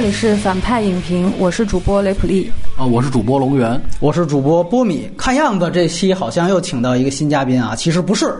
这里是反派影评，我是主播雷普利。啊，我是主播龙源，我是主播波米。看样子这期好像又请到一个新嘉宾啊，其实不是，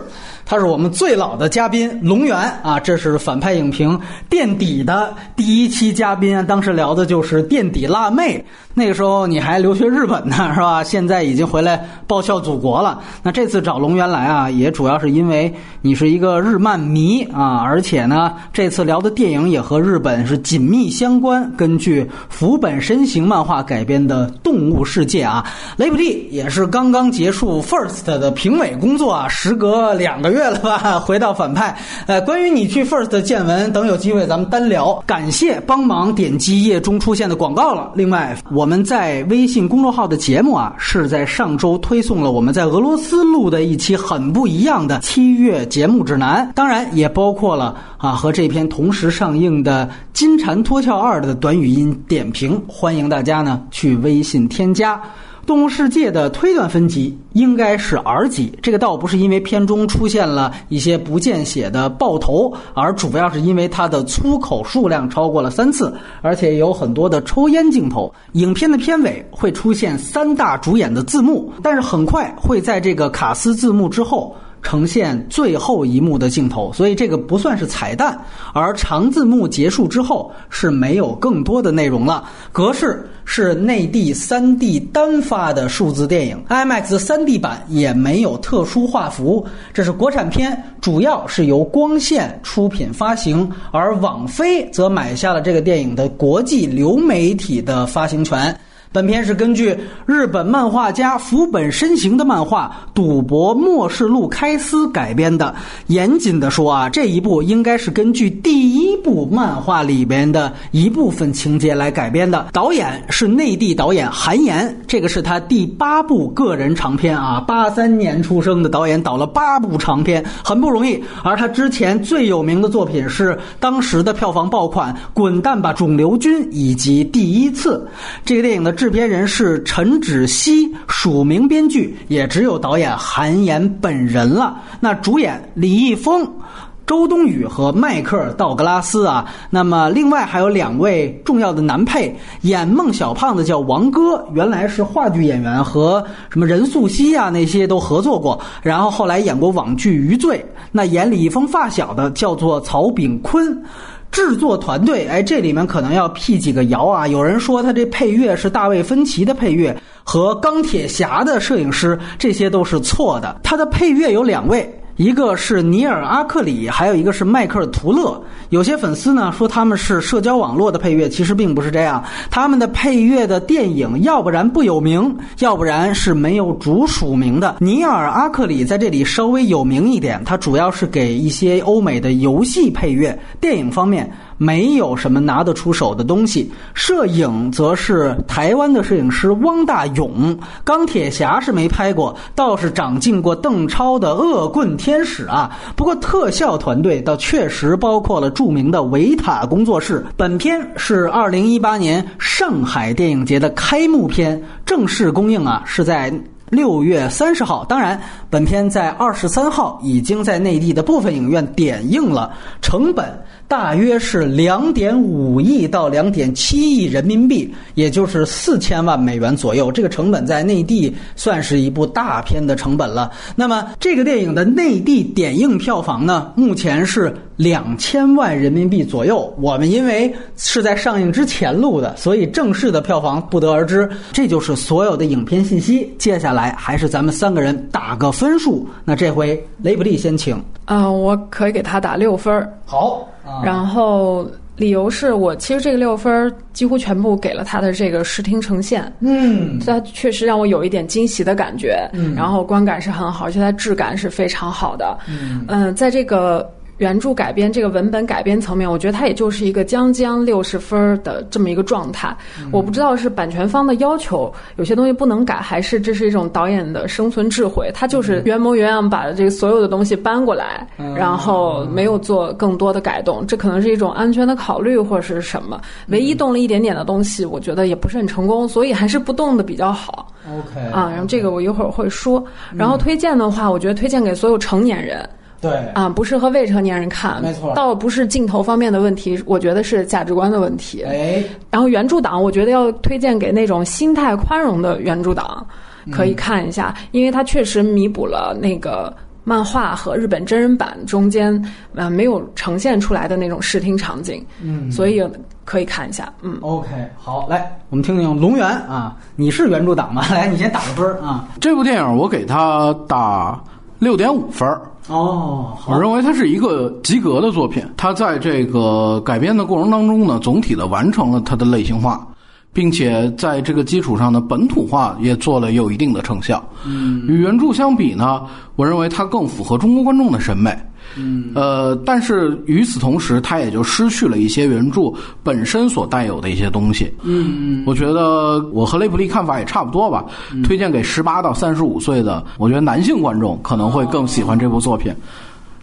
他是我们最老的嘉宾龙源啊。这是反派影评垫底的第一期嘉宾，当时聊的就是垫底辣妹。那个时候你还留学日本呢，是吧？现在已经回来报效祖国了。那这次找龙源来啊，也主要是因为你是一个日漫迷啊，而且呢，这次聊的电影也和日本是紧密相关，根据福本身形漫画改编的。动物世界啊，雷普利也是刚刚结束 First 的评委工作啊，时隔两个月了吧，回到反派。呃，关于你去 First 的见闻等有机会咱们单聊。感谢帮忙点击页中出现的广告了。另外，我们在微信公众号的节目啊，是在上周推送了我们在俄罗斯录的一期很不一样的七月节目指南，当然也包括了啊和这篇同时上映的《金蝉脱壳二》的短语音点评。欢迎大家呢去微。微信添加《动物世界》的推断分级应该是 R 级，这个倒不是因为片中出现了一些不见血的爆头，而主要是因为它的粗口数量超过了三次，而且有很多的抽烟镜头。影片的片尾会出现三大主演的字幕，但是很快会在这个卡斯字幕之后。呈现最后一幕的镜头，所以这个不算是彩蛋。而长字幕结束之后是没有更多的内容了。格式是内地三 D 单发的数字电影，IMAX 三 D 版也没有特殊画幅。这是国产片，主要是由光线出品发行，而网飞则买下了这个电影的国际流媒体的发行权。本片是根据日本漫画家福本身行的漫画《赌博末世录》开司改编的。严谨的说啊，这一部应该是根据第一部漫画里边的一部分情节来改编的。导演是内地导演韩延，这个是他第八部个人长片啊。八三年出生的导演导了八部长片，很不容易。而他之前最有名的作品是当时的票房爆款《滚蛋吧，肿瘤君》以及《第一次》这个电影的。制片人是陈芷溪，署名编剧也只有导演韩延本人了。那主演李易峰、周冬雨和迈克尔·道格拉斯啊。那么另外还有两位重要的男配，演孟小胖的叫王哥，原来是话剧演员，和什么任素汐啊那些都合作过，然后后来演过网剧《余罪》。那演李易峰发小的叫做曹炳坤。制作团队，哎，这里面可能要辟几个谣啊！有人说他这配乐是大卫芬奇的配乐和钢铁侠的摄影师，这些都是错的。他的配乐有两位。一个是尼尔·阿克里，还有一个是迈克尔·图勒。有些粉丝呢说他们是社交网络的配乐，其实并不是这样。他们的配乐的电影，要不然不有名，要不然是没有主署名的。尼尔·阿克里在这里稍微有名一点，他主要是给一些欧美的游戏配乐，电影方面。没有什么拿得出手的东西。摄影则是台湾的摄影师汪大勇，钢铁侠是没拍过，倒是长进过邓超的恶棍天使啊。不过特效团队倒确实包括了著名的维塔工作室。本片是二零一八年上海电影节的开幕片，正式公映啊是在六月三十号。当然，本片在二十三号已经在内地的部分影院点映了。成本。大约是两点五亿到两点七亿人民币，也就是四千万美元左右。这个成本在内地算是一部大片的成本了。那么，这个电影的内地点映票房呢？目前是两千万人民币左右。我们因为是在上映之前录的，所以正式的票房不得而知。这就是所有的影片信息。接下来还是咱们三个人打个分数。那这回雷普利先请。啊，我可以给他打六分儿。好。然后理由是我其实这个六分几乎全部给了他的这个视听呈现，嗯，它确实让我有一点惊喜的感觉，嗯，然后观感是很好，而且它质感是非常好的，嗯，嗯，在这个。原著改编这个文本改编层面，我觉得它也就是一个将将六十分的这么一个状态。我不知道是版权方的要求，有些东西不能改，还是这是一种导演的生存智慧。他就是原模原样把这个所有的东西搬过来，然后没有做更多的改动。这可能是一种安全的考虑，或者是什么。唯一动了一点点的东西，我觉得也不是很成功，所以还是不动的比较好。OK 啊，然后这个我一会儿会说。然后推荐的话，我觉得推荐给所有成年人。对啊，不适合未成年人看，没错倒不是镜头方面的问题，我觉得是价值观的问题。哎，然后原著党，我觉得要推荐给那种心态宽容的原著党，可以看一下，因为它确实弥补了那个漫画和日本真人版中间呃没有呈现出来的那种视听场景，嗯所以可以看一下，嗯。，OK，好，来，我们听听龙源啊，你是原著党吗？来，你先打个分儿啊。这部电影我给他打六点五分儿。哦，我，认为它是一个及格的作品。它在这个改编的过程当中呢，总体的完成了它的类型化，并且在这个基础上呢，本土化也做了有一定的成效。嗯，与原著相比呢，我认为它更符合中国观众的审美。嗯，呃，但是与此同时，它也就失去了一些原著本身所带有的一些东西。嗯嗯，我觉得我和雷普利看法也差不多吧。推荐给十八到三十五岁的，我觉得男性观众可能会更喜欢这部作品。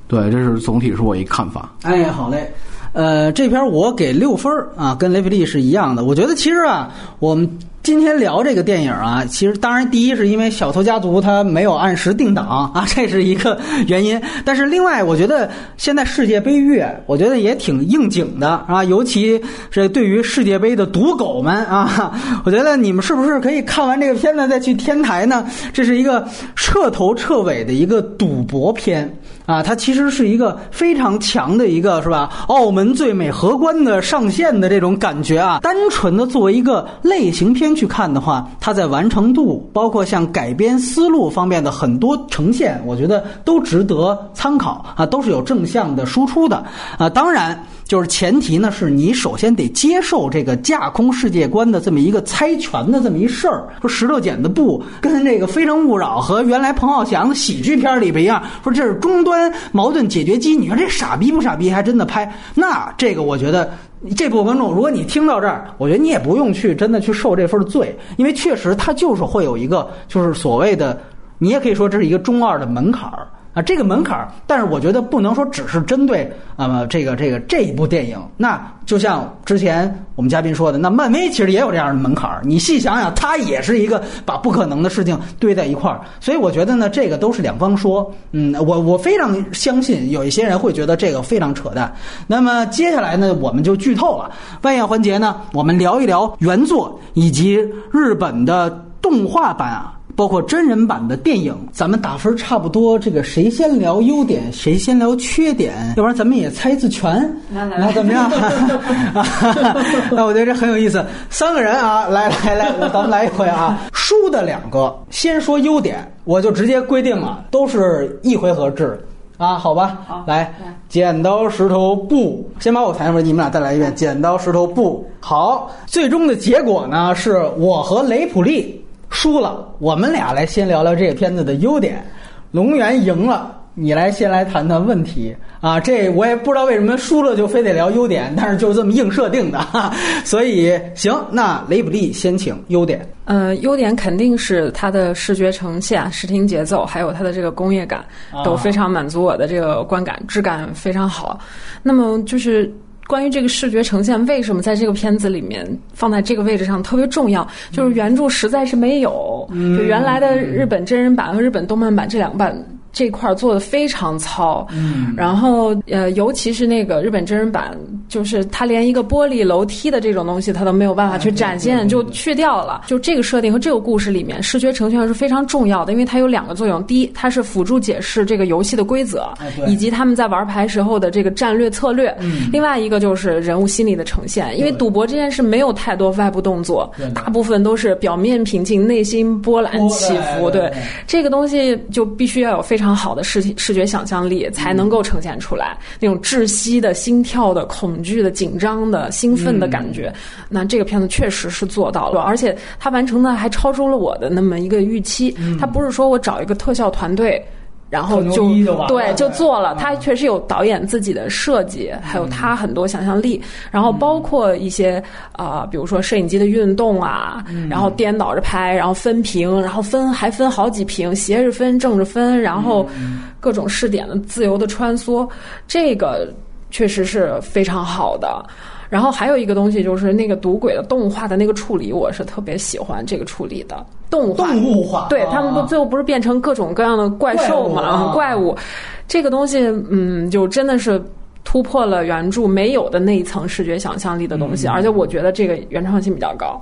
对，这是总体是我一看法。哎，好嘞。呃，这篇我给六分儿啊，跟雷弗利是一样的。我觉得其实啊，我们今天聊这个电影啊，其实当然第一是因为《小偷家族》它没有按时定档啊，这是一个原因。但是另外，我觉得现在世界杯月，我觉得也挺应景的啊，尤其是对于世界杯的赌狗们啊，我觉得你们是不是可以看完这个片子再去天台呢？这是一个彻头彻尾的一个赌博片。啊，它其实是一个非常强的一个，是吧？澳门最美荷官的上线的这种感觉啊。单纯的作为一个类型片去看的话，它在完成度，包括像改编思路方面的很多呈现，我觉得都值得参考啊，都是有正向的输出的啊。当然。就是前提呢，是你首先得接受这个架空世界观的这么一个猜拳的这么一事儿。说石头剪子布跟这个《非诚勿扰》和原来彭浩翔的喜剧片里边一样，说这是终端矛盾解决机。你说这傻逼不傻逼？还真的拍？那这个我觉得。这部分观众，如果你听到这儿，我觉得你也不用去真的去受这份罪，因为确实它就是会有一个，就是所谓的，你也可以说这是一个中二的门槛儿。啊，这个门槛儿，但是我觉得不能说只是针对啊、呃、这个这个这一部电影。那就像之前我们嘉宾说的，那漫威其实也有这样的门槛儿。你细想想，它也是一个把不可能的事情堆在一块儿。所以我觉得呢，这个都是两方说。嗯，我我非常相信有一些人会觉得这个非常扯淡。那么接下来呢，我们就剧透了。外延环节呢，我们聊一聊原作以及日本的动画版啊。包括真人版的电影，咱们打分差不多。这个谁先聊优点，谁先聊缺点，要不然咱们也猜一次拳，来来来，怎么样？那我觉得这很有意思。三个人啊，来来来，咱们来一回啊。输的两个，先说优点，我就直接规定了，都是一回合制啊，好吧？好来来，剪刀石头布，先把我抬上去，你们俩再来一遍，剪刀石头布。好，最终的结果呢，是我和雷普利。输了，我们俩来先聊聊这个片子的优点。龙源赢了，你来先来谈谈问题啊！这我也不知道为什么输了就非得聊优点，但是就这么硬设定的，哈 所以行，那雷普利先请优点。呃，优点肯定是它的视觉呈现、视听节奏，还有它的这个工业感，都非常满足我的这个观感，质感非常好。那么就是。关于这个视觉呈现，为什么在这个片子里面放在这个位置上特别重要？就是原著实在是没有，就原来的日本真人版和日本动漫版这两版。这块做的非常糙，嗯，然后呃，尤其是那个日本真人版，就是它连一个玻璃楼梯的这种东西，它都没有办法去展现，就去掉了。就这个设定和这个故事里面，视觉呈现是非常重要的，因为它有两个作用：第一，它是辅助解释这个游戏的规则，以及他们在玩牌时候的这个战略策略；另外一个就是人物心理的呈现，因为赌博这件事没有太多外部动作，大部分都是表面平静，内心波澜起伏。对。这个东西，就必须要有非常。非常好的视视觉想象力才能够呈现出来那种窒息的心跳的恐惧的紧张的兴奋的感觉。嗯、那这个片子确实是做到了，而且它完成的还超出了我的那么一个预期。嗯、它不是说我找一个特效团队。然后就对，就做了。他确实有导演自己的设计，还有他很多想象力。然后包括一些啊、呃，比如说摄影机的运动啊，然后颠倒着拍，然后分屏，然后分还分好几屏，斜着分、正着分，然后各种视点的自由的穿梭，这个确实是非常好的。然后还有一个东西就是那个赌鬼的动物化的那个处理，我是特别喜欢这个处理的。动物化，动物化，对他们不最后不是变成各种各样的怪兽嘛？怪物，这个东西，嗯，就真的是。突破了原著没有的那一层视觉想象力的东西，而且我觉得这个原创性比较高。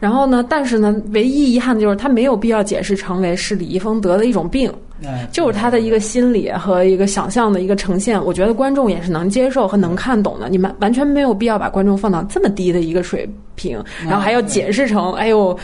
然后呢，但是呢，唯一遗憾的就是他没有必要解释成为是李易峰得的一种病。就是他的一个心理和一个想象的一个呈现，我觉得观众也是能接受和能看懂的。你们完全没有必要把观众放到这么低的一个水平，然后还要解释成“哎呦，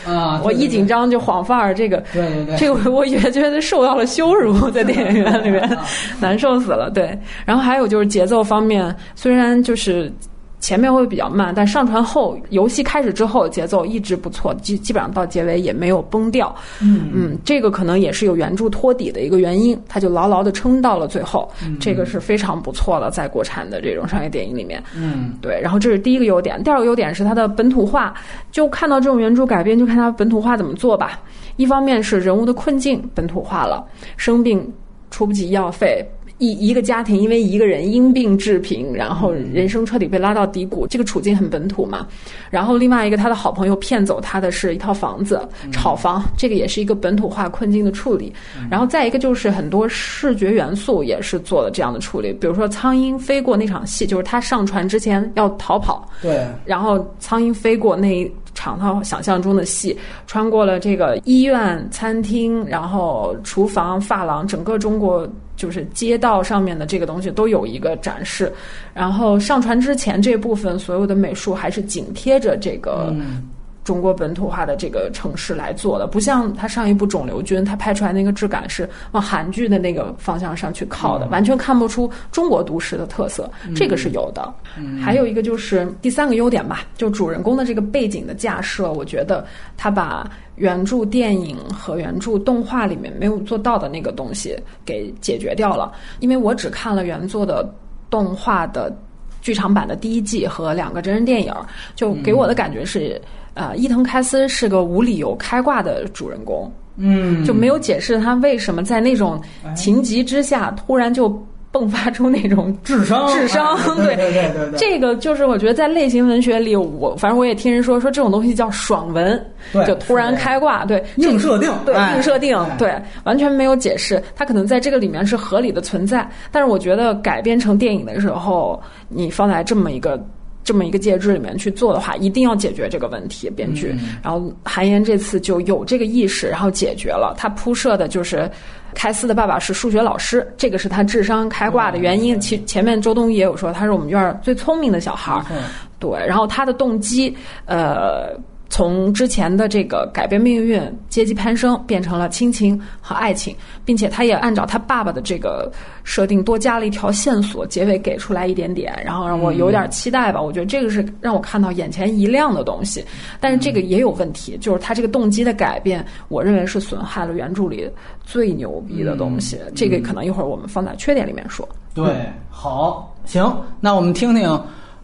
我一紧张就晃范儿”。这个，对对对，这个我也觉得受到了羞辱，在电影院里面难受死了。对，然后还有就是节奏方面，虽然就是。前面会比较慢，但上传后，游戏开始之后，节奏一直不错，基基本上到结尾也没有崩掉。嗯嗯，这个可能也是有原著托底的一个原因，它就牢牢的撑到了最后。这个是非常不错的，在国产的这种商业电影里面。嗯，对。然后这是第一个优点，第二个优点是它的本土化。就看到这种原著改编，就看它本土化怎么做吧。一方面是人物的困境本土化了，生病出不起医药费。一一个家庭因为一个人因病致贫，然后人生彻底被拉到低谷，这个处境很本土嘛。然后另外一个他的好朋友骗走他的是一套房子，炒房，这个也是一个本土化困境的处理。然后再一个就是很多视觉元素也是做了这样的处理，比如说苍蝇飞过那场戏，就是他上船之前要逃跑，对，然后苍蝇飞过那一场套想象中的戏，穿过了这个医院、餐厅，然后厨房、发廊，整个中国。就是街道上面的这个东西都有一个展示，然后上传之前这部分所有的美术还是紧贴着这个中国本土化的这个城市来做的，不像他上一部《肿瘤君》，他拍出来那个质感是往韩剧的那个方向上去靠的，完全看不出中国都市的特色。这个是有的。还有一个就是第三个优点吧，就主人公的这个背景的架设，我觉得他把。原著电影和原著动画里面没有做到的那个东西给解决掉了，因为我只看了原作的动画的剧场版的第一季和两个真人电影，就给我的感觉是，呃，伊藤开司是个无理由开挂的主人公，嗯，就没有解释他为什么在那种情急之下突然就。迸发出那种 智商，智商，对对对对对，这个就是我觉得在类型文学里，我反正我也听人说说这种东西叫爽文，就突然开挂，对硬设定，对硬设定，对完全没有解释，它可能在这个里面是合理的存在，但是我觉得改编成电影的时候，你放在这么一个。这么一个介质里面去做的话，一定要解决这个问题。编剧，然后韩延这次就有这个意识，然后解决了。他铺设的就是开司的爸爸是数学老师，这个是他智商开挂的原因。其前面周冬雨也有说，他是我们院儿最聪明的小孩儿。对，然后他的动机，呃。从之前的这个改变命运、阶级攀升，变成了亲情和爱情，并且他也按照他爸爸的这个设定多加了一条线索，结尾给出来一点点，然后让我有点期待吧。我觉得这个是让我看到眼前一亮的东西，但是这个也有问题，就是他这个动机的改变，我认为是损害了原著里最牛逼的东西。这个可能一会儿我们放在缺点里面说。对，好，行，那我们听听。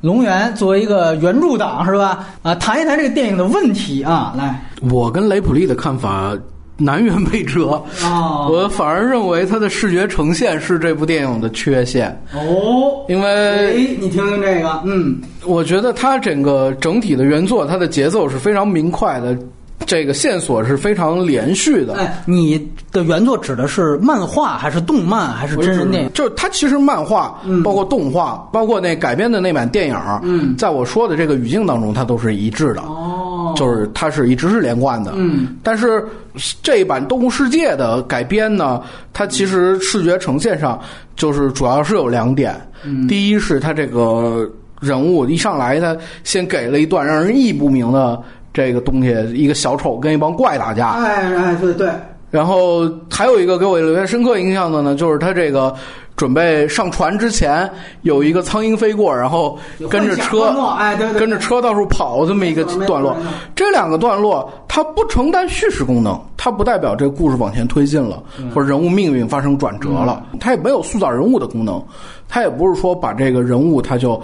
龙源作为一个原著党是吧？啊，谈一谈这个电影的问题啊，来，我跟雷普利的看法南辕北辙啊，我反而认为它的视觉呈现是这部电影的缺陷。哦，因为你听听这个，嗯，我觉得它整个整体的原作，它的节奏是非常明快的。这个线索是非常连续的。哎，你的原作指的是漫画还是动漫还是真人电影？就是它其实漫画，包括动画，包括那改编的那版电影，嗯，在我说的这个语境当中，它都是一致的。哦，就是它是一直是连贯的。嗯，但是这一版《动物世界》的改编呢，它其实视觉呈现上就是主要是有两点。嗯，第一是它这个人物一上来，它先给了一段让人意不明的。这个东西，一个小丑跟一帮怪打架。哎哎，对对。然后还有一个给我留下深刻印象的呢，就是他这个准备上船之前，有一个苍蝇飞过，然后跟着车，哎对对，跟着车到处跑这么一个段落。这两个段落它不承担叙事功能，它不代表这个故事往前推进了，或者人物命运发生转折了，它也没有塑造人物的功能，它也不是说把这个人物它就。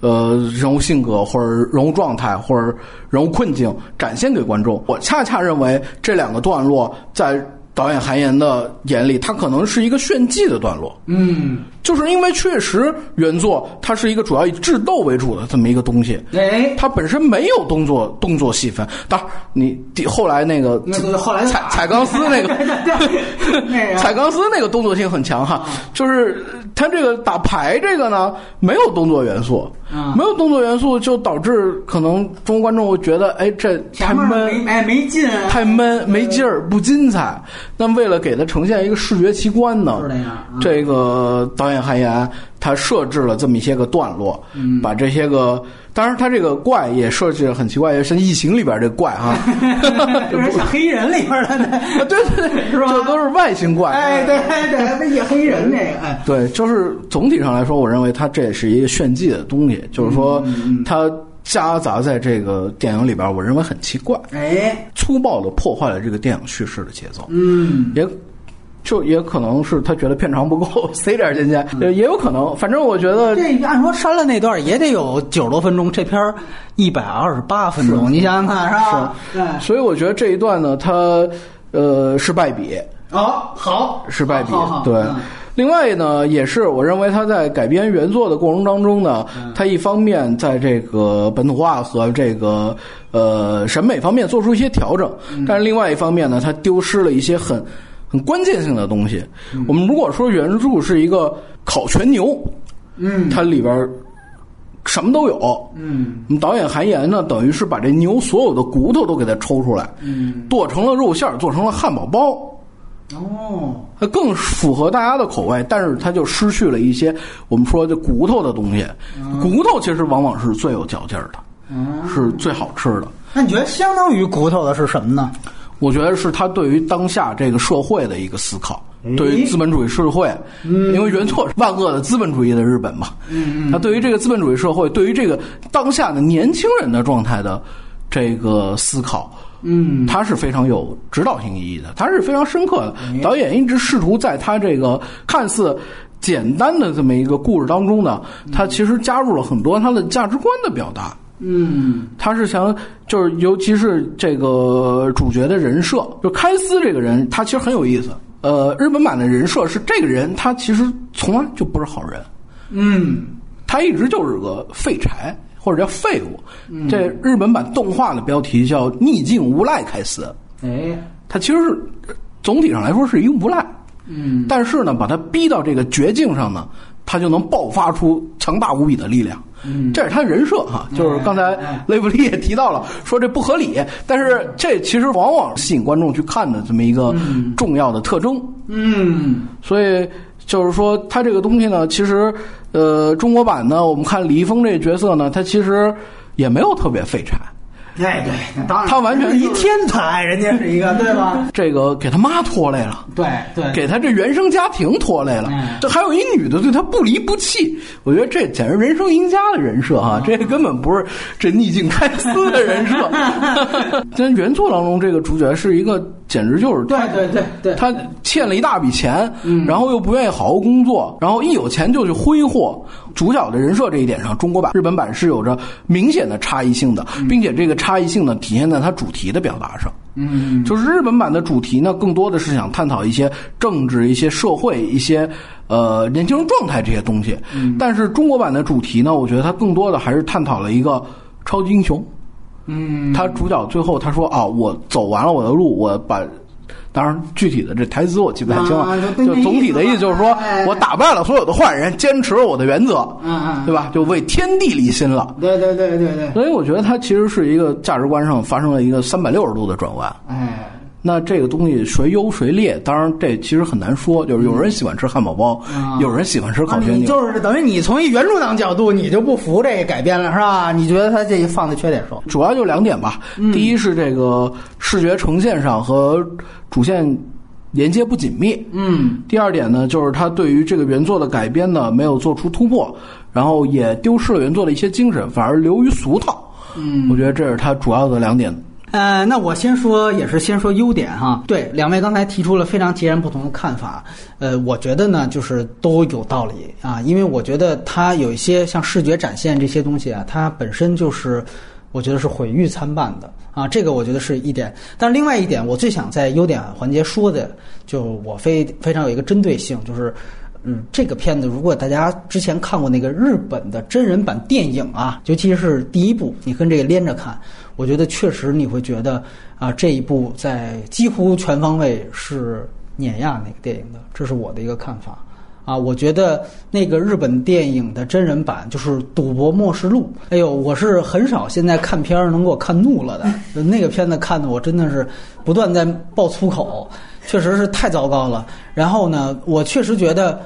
呃，人物性格或者人物状态或者人物困境展现给观众，我恰恰认为这两个段落在导演韩延的眼里，它可能是一个炫技的段落。嗯，就是因为确实原作它是一个主要以智斗为主的这么一个东西，哎，它本身没有动作动作戏份。当然，你第后来那个那个后来彩彩钢丝那个 对对对。彩钢丝那个动作性很强哈，就是他这个打牌这个呢没有动作元素，嗯没有动作元素就导致可能中国观众会觉得，哎，这太闷，没哎没劲，太闷，没劲儿，不精彩。那为了给它呈现一个视觉奇观呢这个导演韩延他设置了这么一些个段落，嗯。把这些个，当然他这个怪也设计的很奇怪，也是《异形》里边这怪哈，有点像黑衣人里边的那，啊 对对对，是吧？这都是外星怪，哎，对对，那野黑衣人那个，哎，对，就是总体上来说，我认为它这也是一个炫技的东西，就是说嗯它夹杂在这个电影里边，我认为很奇怪，哎，粗暴的破坏了这个电影叙事的节奏。嗯，也就也可能是他觉得片长不够，塞点进去，也有可能。反正我觉得这按说删了那段也得有九十多分钟，这片一百二十八分钟，你想想看是吧？对，所以我觉得这一段呢，它呃是败笔，哦，好，是败笔。对。嗯，另外呢，也是我认为他在改编原作的过程当中呢，嗯。他一方面在这个本土化和这个呃审美方面做出一些调整，嗯。但是另外一方面呢，他丢失了一些很很关键性的东西。嗯我们如果说原著是一个烤全牛，嗯它里边儿什么都有。嗯我们导演韩延呢，等于是把这牛所有的骨头都给它抽出来，嗯，剁成了肉馅儿，做成了汉堡包。哦，它更符合大家的口味，但是它就失去了一些我们说的骨头的东西。骨头其实往往是最有嚼劲儿的，嗯，是最好吃的。那你觉得相当于骨头的是什么呢？我觉得是他对于当下这个社会的一个思考，哎对于资本主义社会，因为原作是万恶的资本主义的日本嘛，嗯他对于这个资本主义社会，对于这个当下的年轻人的状态的这个思考，嗯。他是非常有指导性意义的，他是非常深刻的。哎导演一直试图在他这个看似简单的这么一个故事当中呢，他其实加入了很多他的价值观的表达。嗯。他是想，就是尤其是这个主角的人设，就开司这个人，他其实很有意思。呃，日本版的人设是这个人，他其实从来就不是好人，嗯。他一直就是个废柴或者叫废物。这日本版动画的标题叫“逆境无赖开司哎”，他其实是总体上来说是一个无赖，嗯。但是呢，把他逼到这个绝境上呢，他就能爆发出强大无比的力量。嗯。这是他人设哈，就是刚才哎雷布利也提到了，说这不合理，但是这其实往往吸引观众去看的这么一个重要的特征。嗯。所以就是说，他这个东西呢，其实呃，中国版呢，我们看李易峰这个角色呢，他其实也没有特别废柴，哎对，那当然他完全是一天才，人家是一个对吧？这个给他妈拖累了。对对，给他这原生家庭拖累了嗯，这还有一女的对他不离不弃，我觉得这简直人生赢家的人设嗯啊！这根本不是这逆境开撕的人设。在原作当中，这个主角是一个简直就是对对对对，他欠了一大笔钱，嗯然后又不愿意好好工作，然后一有钱就去挥霍。主角的人设这一点上，中国版、日本版是有着明显的差异性的，并且这个差异性呢，体现在它主题的表达上。嗯就是日本版的主题呢，更多的是想探讨一些政治、一些社会、一些呃年轻人状态这些东西。但是中国版的主题呢，我觉得它更多的还是探讨了一个超级英雄。嗯他主角最后他说啊，我走完了我的路，我把。当然，具体的这台词我记不太清了。啊就就总体的意思就是说哎，我打败了所有的坏人，坚持了我的原则，嗯嗯，对吧？就为天地立心了。对对对对对，所以我觉得他其实是一个价值观上发生了一个三百六十度的转弯。哎。那这个东西谁优谁劣？当然这其实很难说，就是有人喜欢吃汉堡包，啊有人喜欢吃烤全牛。你就是等于你从一原著党角度，你就不服这个改编了，是吧？你觉得他这放在缺点说？主要就两点吧。嗯第一是这个视觉呈现上和主线连接不紧密。嗯第二点呢，就是他对于这个原作的改编呢没有做出突破，然后也丢失了原作的一些精神，反而流于俗套。嗯，我觉得这是他主要的两点。呃，那我先说，也是先说优点哈。对，两位刚才提出了非常截然不同的看法。呃，我觉得呢，就是都有道理啊，因为我觉得它有一些像视觉展现这些东西啊，它本身就是。我觉得是毁誉参半的啊。这个我觉得是一点。但是另外一点，我最想在优点环节说的，就我非非常有一个针对性，就是嗯，这个片子如果大家之前看过那个日本的真人版电影啊，尤其是第一部，你跟这个连着看，我觉得确实你会觉得啊，这一部在几乎全方位是碾压那个电影的，这是我的一个看法。啊，我觉得那个日本电影的真人版就是《赌博默示录》。哎呦，我是很少现在看片儿能给我看怒了的。那个片子看的我真的是不断在爆粗口，确实是太糟糕了。然后呢，我确实觉得，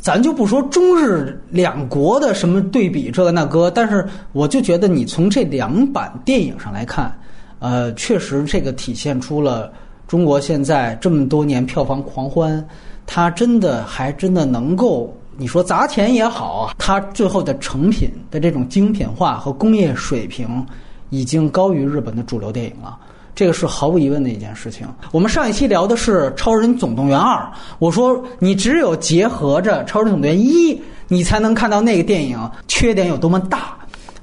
咱就不说中日两国的什么对比这个那个，但是我就觉得你从这两版电影上来看，呃，确实这个体现出了中国现在这么多年票房狂欢。它真的还真的能够，你说砸钱也好，它最后的成品的这种精品化和工业水平，已经高于日本的主流电影了。这个是毫无疑问的一件事情。我们上一期聊的是《超人总动员二》，我说你只有结合着《超人总动员一》，你才能看到那个电影缺点有多么大。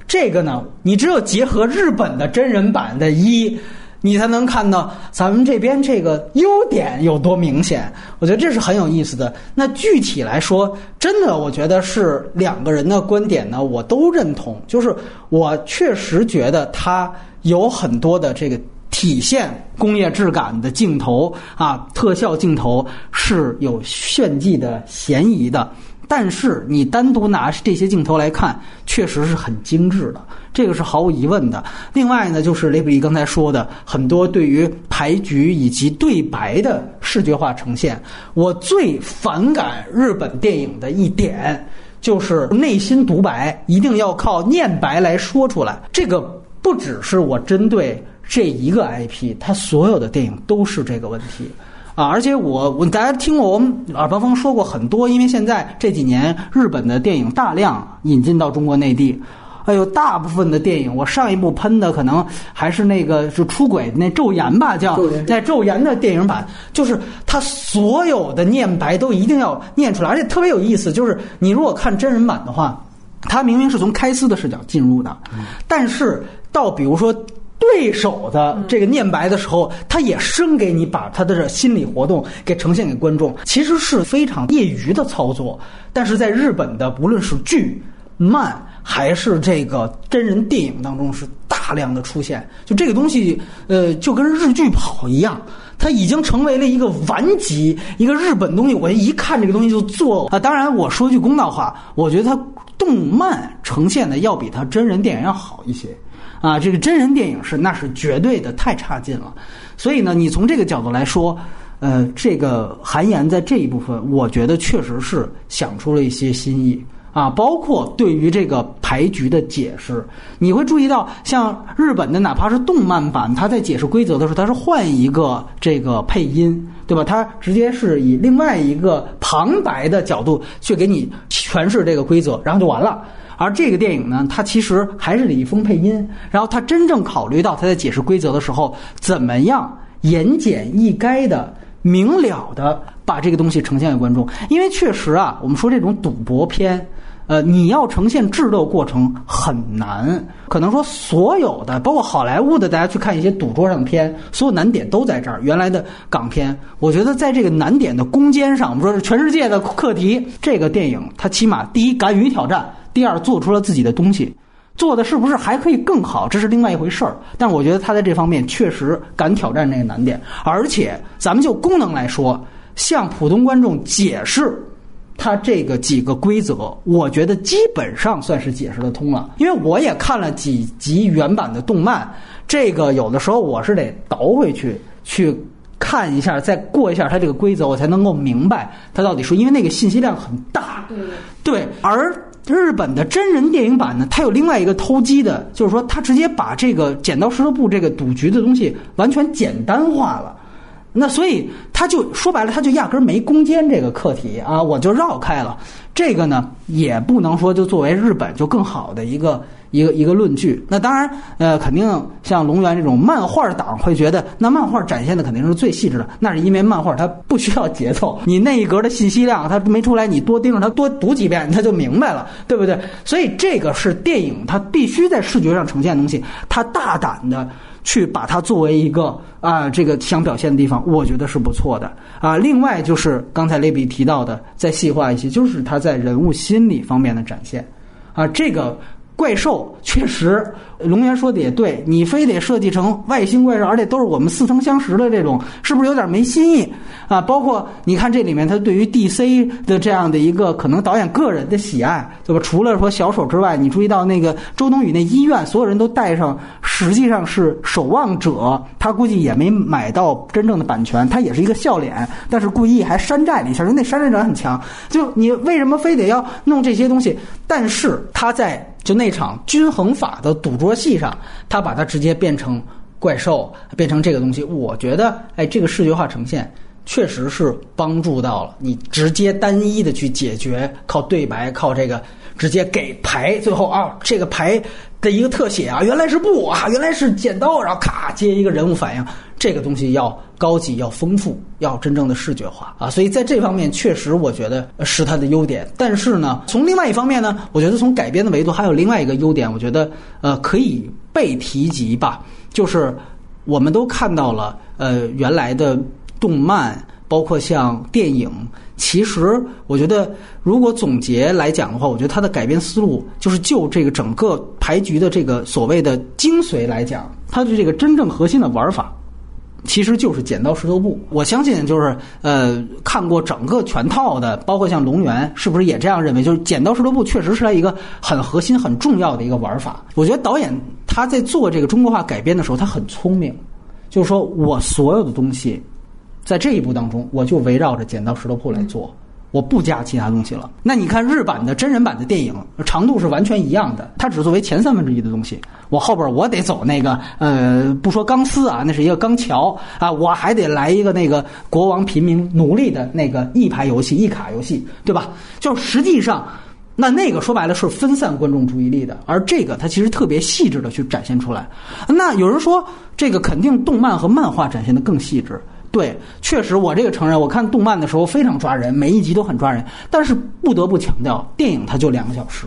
这个呢，你只有结合日本的真人版的一。你才能看到咱们这边这个优点有多明显，我觉得这是很有意思的。那具体来说，真的，我觉得是两个人的观点呢，我都认同。就是我确实觉得他有很多的这个体现工业质感的镜头啊，特效镜头是有炫技的嫌疑的。但是你单独拿这些镜头来看，确实是很精致的，这个是毫无疑问的。另外呢，就是雷普利刚才说的很多对于牌局以及对白的视觉化呈现。我最反感日本电影的一点，就是内心独白一定要靠念白来说出来。这个不只是我针对这一个 IP，它所有的电影都是这个问题。啊，而且我我大家听过我们耳旁风说过很多，因为现在这几年日本的电影大量引进到中国内地，哎呦，大部分的电影，我上一部喷的可能还是那个是出轨那《昼颜》吧，叫在《昼颜》的电影版，就是他所有的念白都一定要念出来，而且特别有意思，就是你如果看真人版的话，他明明是从开司的视角进入的，但是到比如说。对手的这个念白的时候，他也生给你把他的这心理活动给呈现给观众，其实是非常业余的操作。但是在日本的，不论是剧、漫还是这个真人电影当中，是大量的出现。就这个东西，呃，就跟日剧跑一样，它已经成为了一个顽疾，一个日本东西。我一看这个东西就做啊。当然，我说句公道话，我觉得它动漫呈现的要比它真人电影要好一些。啊，这个真人电影是那是绝对的太差劲了，所以呢，你从这个角度来说，呃，这个韩延在这一部分，我觉得确实是想出了一些新意啊，包括对于这个牌局的解释，你会注意到，像日本的哪怕是动漫版，他在解释规则的时候，他是换一个这个配音，对吧？他直接是以另外一个旁白的角度去给你诠释这个规则，然后就完了。而这个电影呢，它其实还是李易峰配音，然后他真正考虑到他在解释规则的时候，怎么样言简意赅的、明了的把这个东西呈现给观众。因为确实啊，我们说这种赌博片，呃，你要呈现智斗过程很难。可能说所有的，包括好莱坞的，大家去看一些赌桌上的片，所有难点都在这儿。原来的港片，我觉得在这个难点的攻坚上，我们说是全世界的课题。这个电影它起码第一敢于挑战。第二，做出了自己的东西，做的是不是还可以更好？这是另外一回事儿。但我觉得他在这方面确实敢挑战这个难点，而且咱们就功能来说，向普通观众解释他这个几个规则，我觉得基本上算是解释得通了。因为我也看了几集原版的动漫，这个有的时候我是得倒回去去看一下，再过一下他这个规则，我才能够明白他到底说，因为那个信息量很大。对，而。日本的真人电影版呢，它有另外一个偷鸡的，就是说它直接把这个剪刀石头布这个赌局的东西完全简单化了。那所以它就说白了，它就压根儿没攻坚这个课题啊，我就绕开了。这个呢，也不能说就作为日本就更好的一个一个一个论据。那当然，呃，肯定像龙源这种漫画党会觉得，那漫画展现的肯定是最细致的。那是因为漫画它不需要节奏，你那一格的信息量它没出来，你多盯着它多读几遍，它就明白了，对不对？所以这个是电影它必须在视觉上呈现的东西，它大胆的。去把它作为一个啊，这个想表现的地方，我觉得是不错的啊。另外就是刚才雷比提到的，再细化一些，就是他在人物心理方面的展现啊，这个。怪兽确实，龙岩说的也对，你非得设计成外星怪兽，而且都是我们似曾相识的这种，是不是有点没新意啊？包括你看这里面，他对于 DC 的这样的一个可能导演个人的喜爱，对吧？除了说小丑之外，你注意到那个周冬雨那医院，所有人都带上，实际上是守望者，他估计也没买到真正的版权，他也是一个笑脸，但是故意还山寨了一下，人那山寨感很强。就你为什么非得要弄这些东西？但是他在。就那场均衡法的赌桌戏上，他把它直接变成怪兽，变成这个东西。我觉得，哎，这个视觉化呈现确实是帮助到了你直接单一的去解决，靠对白，靠这个直接给牌，最后啊，这个牌的一个特写啊，原来是布啊，原来是剪刀，然后咔接一个人物反应。这个东西要高级、要丰富、要真正的视觉化啊，所以在这方面确实我觉得是它的优点。但是呢，从另外一方面呢，我觉得从改编的维度还有另外一个优点，我觉得呃可以被提及吧，就是我们都看到了呃原来的动漫，包括像电影，其实我觉得如果总结来讲的话，我觉得它的改编思路就是就这个整个牌局的这个所谓的精髓来讲，它的这个真正核心的玩法。其实就是剪刀石头布，我相信就是呃看过整个全套的，包括像龙源，是不是也这样认为？就是剪刀石头布确实是它一个很核心、很重要的一个玩法。我觉得导演他在做这个中国化改编的时候，他很聪明，就是说我所有的东西在这一步当中，我就围绕着剪刀石头布来做。我不加其他东西了。那你看日版的真人版的电影，长度是完全一样的，它只作为前三分之一的东西。我后边我得走那个呃，不说钢丝啊，那是一个钢桥啊，我还得来一个那个国王、平民、奴隶的那个一排游戏、一卡游戏，对吧？就实际上，那那个说白了是分散观众注意力的，而这个它其实特别细致的去展现出来。那有人说，这个肯定动漫和漫画展现的更细致。对，确实，我这个承认。我看动漫的时候非常抓人，每一集都很抓人。但是不得不强调，电影它就两个小时，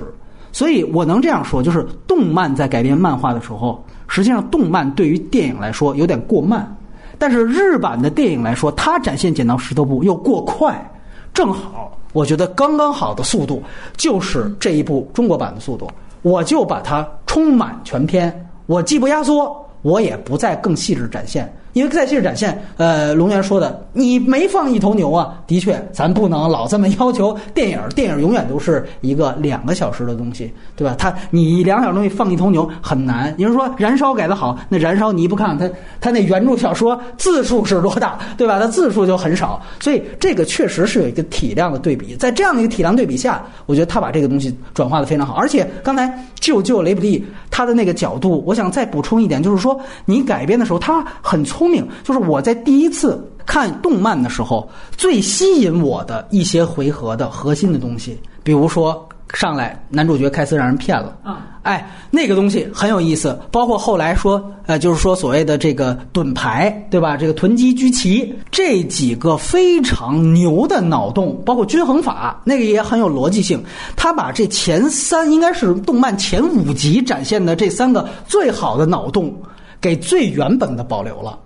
所以我能这样说，就是动漫在改编漫画的时候，实际上动漫对于电影来说有点过慢，但是日版的电影来说，它展现剪刀石头布又过快，正好，我觉得刚刚好的速度就是这一部中国版的速度，我就把它充满全篇，我既不压缩，我也不再更细致展现。因为在细致展现，呃，龙源说的，你没放一头牛啊？的确，咱不能老这么要求电影，电影永远都是一个两个小时的东西，对吧？它你两小时东西放一头牛很难。有人说燃烧改的好，那燃烧你不看它，它那原著小说字数是多大，对吧？它字数就很少，所以这个确实是有一个体量的对比。在这样的一个体量对比下，我觉得他把这个东西转化的非常好。而且刚才救救雷普利他的那个角度，我想再补充一点，就是说你改编的时候，他很聪。聪明，就是我在第一次看动漫的时候，最吸引我的一些回合的核心的东西，比如说上来男主角开始让人骗了，啊，哎，那个东西很有意思。包括后来说，呃，就是说所谓的这个盾牌，对吧？这个囤积居奇这几个非常牛的脑洞，包括均衡法，那个也很有逻辑性。他把这前三应该是动漫前五集展现的这三个最好的脑洞，给最原本的保留了。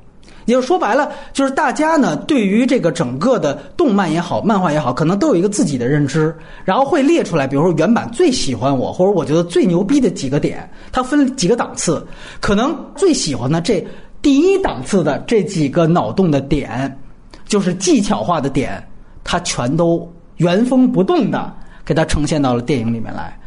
也就说白了，就是大家呢，对于这个整个的动漫也好，漫画也好，可能都有一个自己的认知，然后会列出来，比如说原版最喜欢我，或者我觉得最牛逼的几个点，它分几个档次，可能最喜欢的这第一档次的这几个脑洞的点，就是技巧化的点，它全都原封不动的给它呈现到了电影里面来。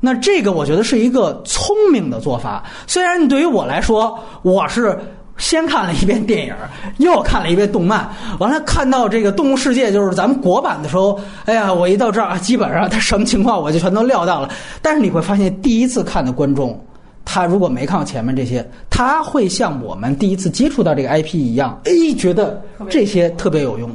那这个我觉得是一个聪明的做法，虽然对于我来说，我是。先看了一遍电影，又看了一遍动漫，完了看到这个《动物世界》就是咱们国版的时候，哎呀，我一到这儿，基本上它什么情况我就全都料到了。但是你会发现，第一次看的观众，他如果没看前面这些，他会像我们第一次接触到这个 IP 一样，哎，觉得这些特别有用。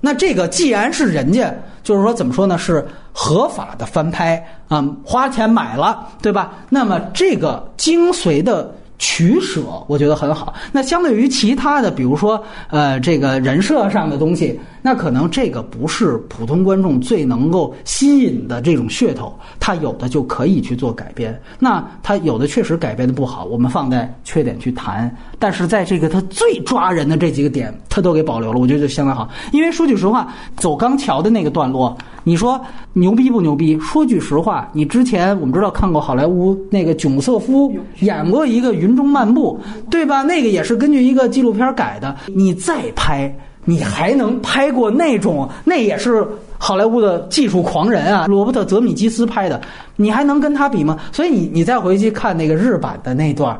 那这个既然是人家，就是说怎么说呢，是合法的翻拍啊、花钱买了，对吧？那么这个精髓的。取舍我觉得很好。那相对于其他的，比如说呃这个人设上的东西，那可能这个不是普通观众最能够吸引的这种噱头，它有的就可以去做改编。那它有的确实改编的不好，我们放在缺点去谈。但是在这个它最抓人的这几个点，它都给保留了，我觉得就相当好。因为说句实话，走钢桥的那个段落，你说牛逼不牛逼？说句实话，你之前我们知道看过好莱坞那个囧瑟夫演过一个《云中漫步》，对吧？那个也是根据一个纪录片改的。你再拍，你还能拍过那种？那也是好莱坞的技术狂人啊，罗伯特·泽米基斯拍的，你还能跟他比吗？所以你你再回去看那个日版的那段，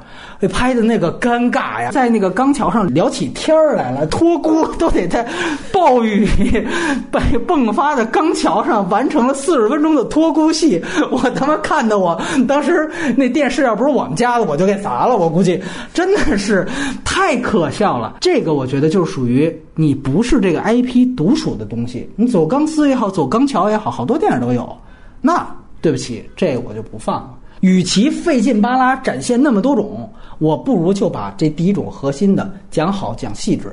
拍的那个尴尬呀，在那个钢桥上聊起天儿来了，托孤都得在暴雨 被迸发的钢桥上完成了四十分钟的托孤戏，我他妈看的我当时那电视要不是我们家的，我就给砸了，我估计真的是太可笑了。这个我觉得就属于你不是这个 IP 独属的东西，你走钢丝也好，走钢桥也好，好多电影都有，那对不起，这我就不放了。与其费劲巴拉展现那么多种，我不如就把这第一种核心的讲好、讲细致。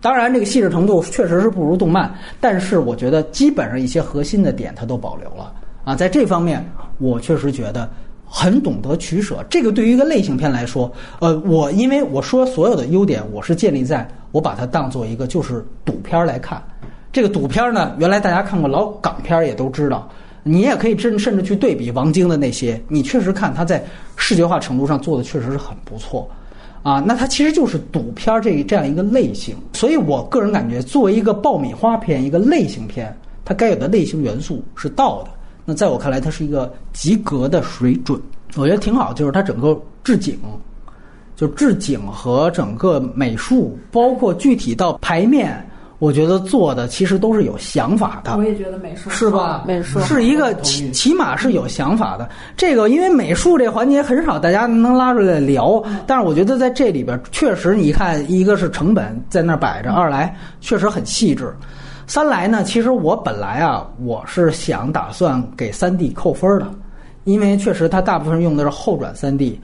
当然，这个细致程度确实是不如动漫，但是我觉得基本上一些核心的点它都保留了啊。在这方面，我确实觉得很懂得取舍。这个对于一个类型片来说，呃，我因为我说所有的优点，我是建立在我把它当做一个就是赌片来看。这个赌片呢，原来大家看过老港片也都知道。你也可以甚甚至去对比王晶的那些，你确实看他在视觉化程度上做的确实是很不错，啊，那它其实就是赌片这这样一个类型，所以我个人感觉，作为一个爆米花片、一个类型片，它该有的类型元素是到的。那在我看来，它是一个及格的水准，我觉得挺好。就是它整个置景，就置景和整个美术，包括具体到排面。我觉得做的其实都是有想法的，我也觉得美术是吧？美术是一个起起码是有想法的。这个因为美术这环节很少大家能拉出来聊，但是我觉得在这里边确实，你看，一个是成本在那摆着，二来确实很细致，三来呢，其实我本来啊，我是想打算给三 D 扣分的，因为确实它大部分用的是后转三 D。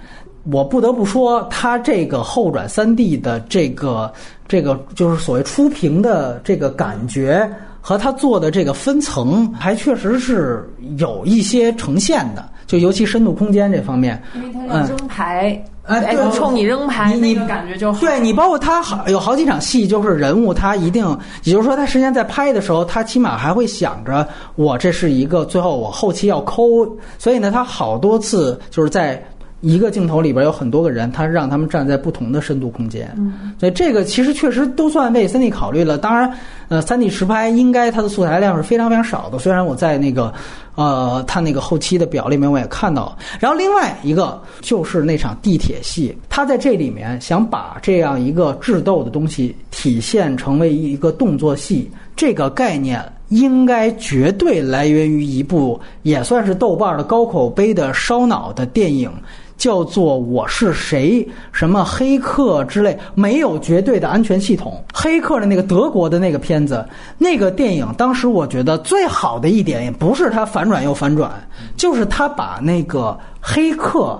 我不得不说，它这个后转三 D 的这个这个就是所谓出屏的这个感觉，和他做的这个分层，还确实是有一些呈现的。就尤其深度空间这方面，因为它扔牌，哎，对，冲你扔牌，你那个感觉就好。对你，包括他好有好几场戏，就是人物他一定，也就是说，他实际上在拍的时候，他起码还会想着我这是一个最后我后期要抠，所以呢，他好多次就是在。一个镜头里边有很多个人，他让他们站在不同的深度空间，所以这个其实确实都算为三 D 考虑了。当然，呃，三 D 实拍应该它的素材量是非常非常少的。虽然我在那个，呃，它那个后期的表里面我也看到。然后另外一个就是那场地铁戏，他在这里面想把这样一个智斗的东西体现成为一个动作戏，这个概念。应该绝对来源于一部也算是豆瓣的高口碑的烧脑的电影，叫做《我是谁》什么黑客之类，没有绝对的安全系统。黑客的那个德国的那个片子，那个电影当时我觉得最好的一点，也不是它反转又反转，就是他把那个黑客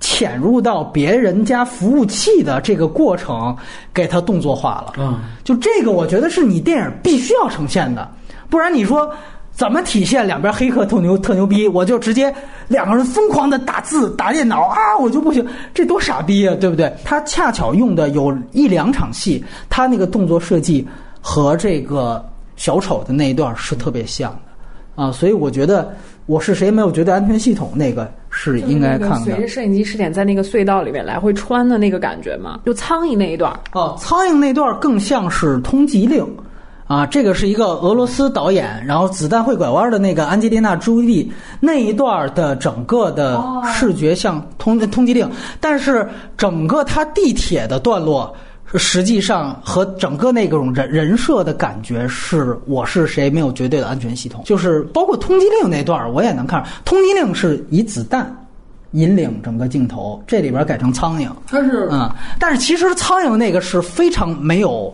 潜入到别人家服务器的这个过程给它动作化了。嗯，就这个，我觉得是你电影必须要呈现的。不然你说怎么体现两边黑客特牛特牛逼？我就直接两个人疯狂的打字打电脑啊，我就不行，这多傻逼啊，对不对？他恰巧用的有一两场戏，他那个动作设计和这个小丑的那一段是特别像的啊，所以我觉得我是谁没有觉得安全系统那个是应该看的。随着摄影机视点在那个隧道里面来回穿的那个感觉嘛，就苍蝇那一段哦，苍蝇那段更像是通缉令。啊，这个是一个俄罗斯导演，然后子弹会拐弯的那个安吉丽娜·朱莉那一段的整个的视觉像通通缉令，但是整个他地铁的段落，实际上和整个那种人人设的感觉是我是谁没有绝对的安全系统，就是包括通缉令那段我也能看，通缉令是以子弹引领整个镜头，这里边改成苍蝇，它是嗯，但是其实苍蝇那个是非常没有。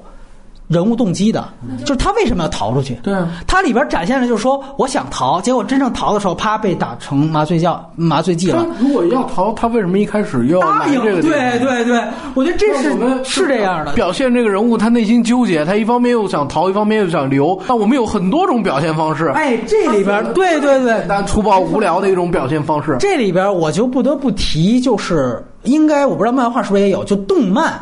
人物动机的，就是他为什么要逃出去？对啊，他里边展现的就是说我想逃，结果真正逃的时候，啪被打成麻醉药麻醉剂了。如果要逃，他为什么一开始要答应？对对对，我觉得这是是这样的。表现这个人物他内心纠结，他一方面又想逃，一方面又想留。但我们有很多种表现方式。哎，这里边对对对，但粗暴无聊的一种表现方式。这里边我就不得不提，就是应该我不知道漫画是不是也有，就动漫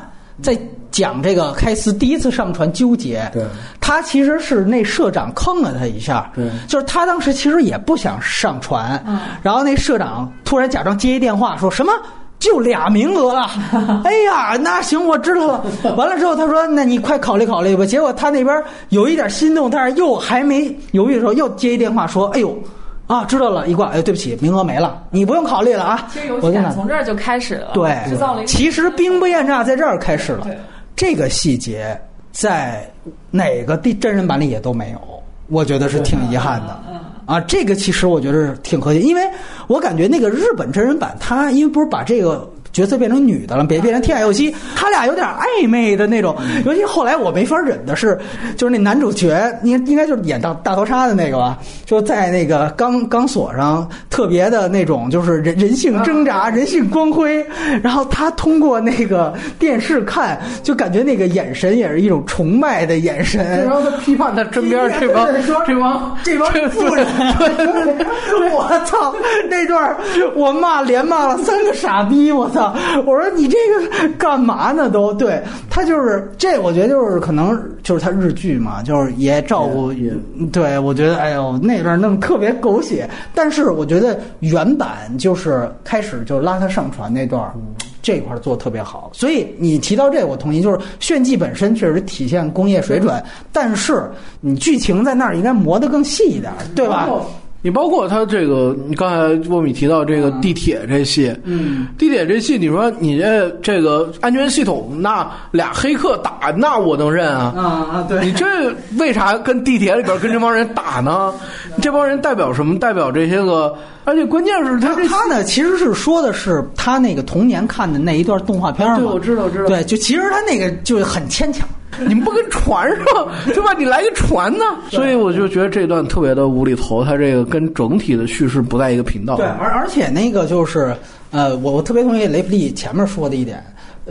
在。讲这个开司第一次上船纠结，对，他其实是那社长坑了他一下，对，就是他当时其实也不想上船，嗯，然后那社长突然假装接一电话，说什么就俩名额了，哎呀，那行我知道了。完了之后他说，那你快考虑考虑吧。结果他那边有一点心动，但是又还没犹豫的时候，又接一电话说，哎呦。啊，知道了，一挂，哎，对不起，名额没了，你不用考虑了啊。其实游戏从这儿就开始了，对，制造了。其实兵不厌诈在这儿开始了，这个细节在哪个地真人版里也都没有，我觉得是挺遗憾的。啊，这个其实我觉得挺可惜，因为我感觉那个日本真人版，它因为不是把这个。角色变成女的了，别变成天海佑希，他俩有点暧昧的那种。尤其后来我没法忍的是，就是那男主角应应该就是演大大头杀的那个吧，就在那个钢钢索上特别的那种，就是人人性挣扎、人性光辉。然后他通过那个电视看，就感觉那个眼神也是一种崇拜的眼神。然后他批判他 身边这帮这帮这帮富人，我操！那段我骂连骂了三个傻逼，我操！我说你这个干嘛呢？都对他就是这，我觉得就是可能就是他日剧嘛，就是也照顾。对，我觉得哎呦那段弄特别狗血，但是我觉得原版就是开始就拉他上船那段，这块做的特别好。所以你提到这，我同意，就是炫技本身确实体现工业水准，但是你剧情在那儿应该磨得更细一点，对吧？你包括他这个，你刚才沃米提到这个地铁这戏，嗯，地铁这戏，你说你这这个安全系统，那俩黑客打，那我能认啊？啊啊，对，你这为啥跟地铁里边跟这帮人打呢？这帮人代表什么？代表这些个，而且关键是他他呢，其实是说的是他那个童年看的那一段动画片嘛。对，我知道，知道。对，就其实他那个就很牵强。你们不跟船上对吧？你来个船呢？所以我就觉得这段特别的无厘头，它这个跟整体的叙事不在一个频道。对，而而且那个就是呃，我我特别同意雷普利前面说的一点。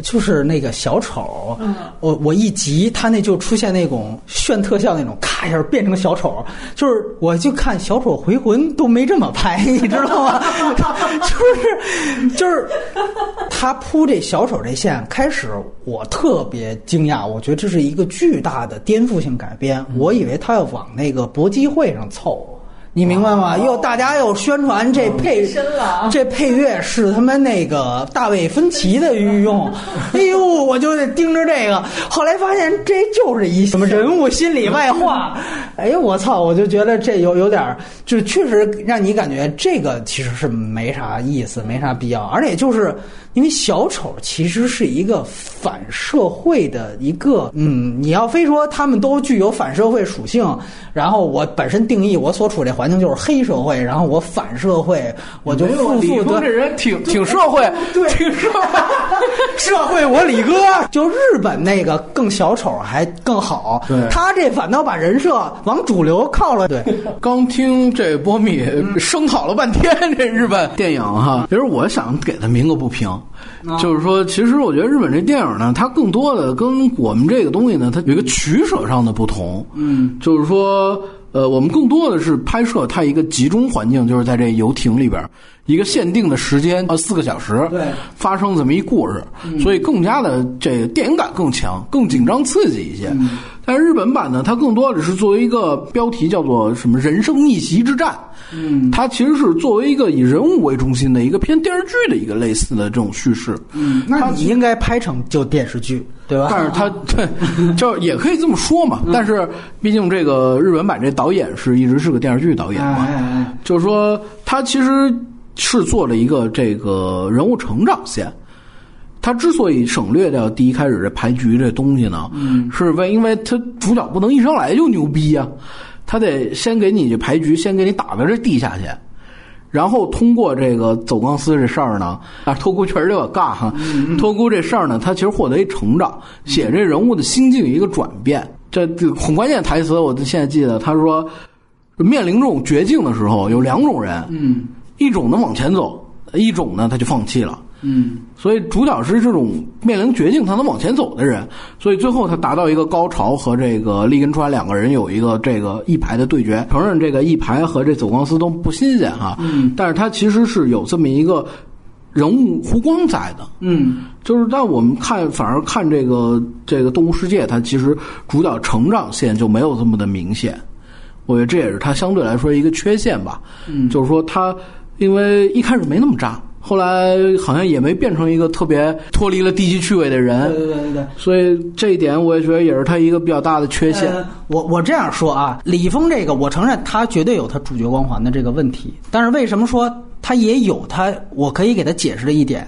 就是那个小丑，我我一急，他那就出现那种炫特效那种，咔一下变成小丑，就是我就看小丑回魂都没这么拍，你知道吗？就是就是他铺这小丑这线，开始我特别惊讶，我觉得这是一个巨大的颠覆性改编，我以为他要往那个搏击会上凑。你明白吗？又大家又宣传这配这配乐是他妈那个大卫芬奇的御用，哎呦，我就得盯着这个。后来发现这就是一什么人物心理外化，哎呦我操！我就觉得这有有点，就确实让你感觉这个其实是没啥意思，没啥必要，而且就是。因为小丑其实是一个反社会的一个，嗯，你要非说他们都具有反社会属性，然后我本身定义我所处这环境就是黑社会，然后我反社会，我就负负得。这人挺挺社会，对，挺社会，社会我李哥。就日本那个更小丑还更好，对，他这反倒把人设往主流靠了。对，刚听这波米声讨了半天这日本电影哈，其实我想给他鸣个不平。就是说，其实我觉得日本这电影呢，它更多的跟我们这个东西呢，它有一个取舍上的不同。嗯，就是说，呃，我们更多的是拍摄它一个集中环境，就是在这游艇里边一个限定的时间，呃，四个小时，对，发生这么一故事，所以更加的这个电影感更强，更紧张刺激一些。但是日本版呢，它更多的是作为一个标题叫做什么“人生逆袭之战”。嗯，它其实是作为一个以人物为中心的一个偏电视剧的一个类似的这种叙事。嗯，那你应该拍成就电视剧，对吧？但是它 对，就也可以这么说嘛。但是毕竟这个日本版这导演是一直是个电视剧导演嘛，就是说他其实是做了一个这个人物成长线。他之所以省略掉第一开始这牌局这东西呢，是为因为他主角不能一上来就牛逼啊。他得先给你这牌局，先给你打到这地下去，然后通过这个走钢丝这事儿呢，啊，脱孤确实有点尬哈。脱孤这事儿呢，他其实获得一成长，写这人物的心境一个转变。这这很关键的台词，我现在记得，他说面临这种绝境的时候，有两种人，嗯一种能往前走，一种呢他就放弃了。嗯所以主角是这种面临绝境他能往前走的人，所以最后他达到一个高潮，和这个利根川两个人有一个这个一排的对决。承认这个一排和这走光司都不新鲜哈，嗯但是他其实是有这么一个人物弧光在的。嗯就是但我们看，反而看这个这个《动物世界》，它其实主角成长线就没有这么的明显。我觉得这也是它相对来说一个缺陷吧。嗯就是说他因为一开始没那么渣，后来好像也没变成一个特别脱离了低级趣味的人，对对对对。所以这一点我也觉得也是他一个比较大的缺陷。呃我我这样说啊，李易峰这个，我承认他绝对有他主角光环的这个问题，但是为什么说他也有他？我可以给他解释的一点，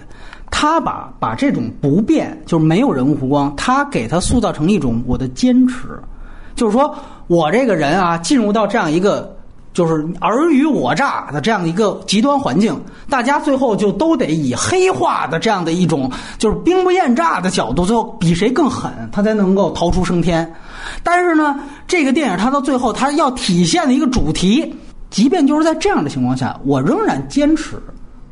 他把把这种不变，就是没有人物弧光，他给他塑造成一种我的坚持，就是说我这个人啊，进入到这样一个。就是尔虞我诈的这样的一个极端环境，大家最后就都得以黑化的这样的一种就是兵不厌诈的角度，最后比谁更狠，他才能够逃出升天。但是呢，这个电影它到最后，它要体现的一个主题，即便就是在这样的情况下，我仍然坚持，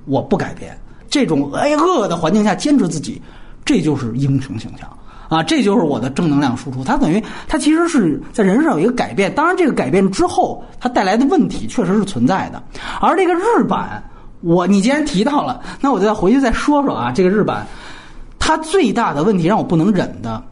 我不改变。这种哎恶的环境下坚持自己，这就是英雄形象啊！这就是我的正能量输出。它等于它其实是在人上有一个改变，当然这个改变之后，它带来的问题确实是存在的。而这个日版，我你既然提到了，那我就再回去再说说啊，这个日版，它最大的问题让我不能忍的。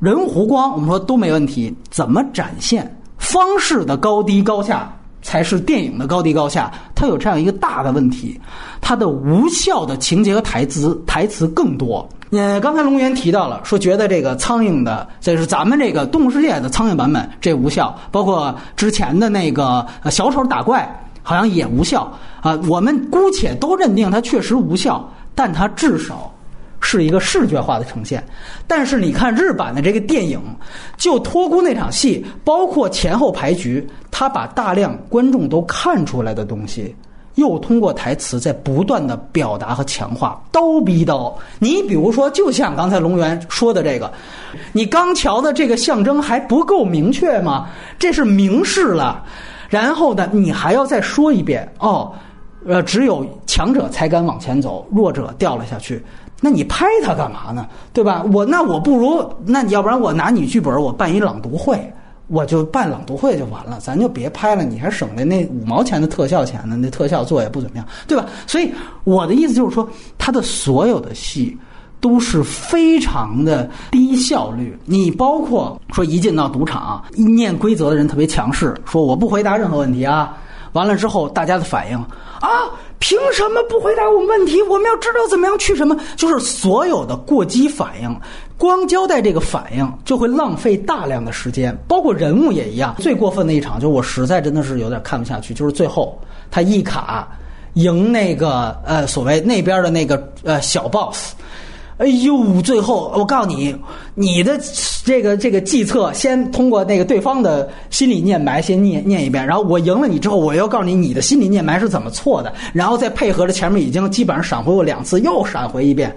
人物弧光，我们说都没问题，怎么展现方式的高低高下才是电影的高低高下？它有这样一个大的问题，它的无效的情节和台词台词更多。呃，刚才龙源提到了，说觉得这个苍蝇的，这是咱们这个《动物世界》的苍蝇版本，这无效，包括之前的那个小丑打怪，好像也无效啊。我们姑且都认定它确实无效，但它至少。是一个视觉化的呈现，但是你看日版的这个电影，就托孤那场戏，包括前后排局，他把大量观众都看出来的东西，又通过台词在不断的表达和强化，刀逼刀。你比如说，就像刚才龙源说的这个，你刚瞧的这个象征还不够明确吗？这是明示了，然后呢，你还要再说一遍哦，呃，只有强者才敢往前走，弱者掉了下去。那你拍他干嘛呢？对吧？我那我不如那要不然我拿你剧本，我办一朗读会，我就办朗读会就完了，咱就别拍了，你还省的那五毛钱的特效钱呢，那特效做也不怎么样，对吧？所以我的意思就是说，他的所有的戏都是非常的低效率。你包括说一进到赌场，一念规则的人特别强势，说我不回答任何问题啊。完了之后，大家的反应啊，凭什么不回答我们问题？我们要知道怎么样去什么？就是所有的过激反应，光交代这个反应就会浪费大量的时间，包括人物也一样。最过分的一场，就我实在真的是有点看不下去，就是最后他一卡赢那个呃所谓那边的那个呃小 boss。哎呦！最后我告诉你，你的这个这个计策，先通过那个对方的心理念白先念念一遍，然后我赢了你之后，我又告诉你你的心理念白是怎么错的，然后再配合着前面已经基本上闪回过两次，又闪回一遍，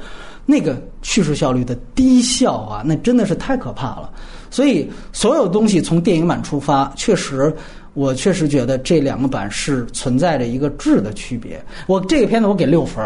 那个叙事效率的低效啊，那真的是太可怕了。所以所有东西从电影版出发，确实，我确实觉得这两个版是存在着一个质的区别。我这个片子我给六分。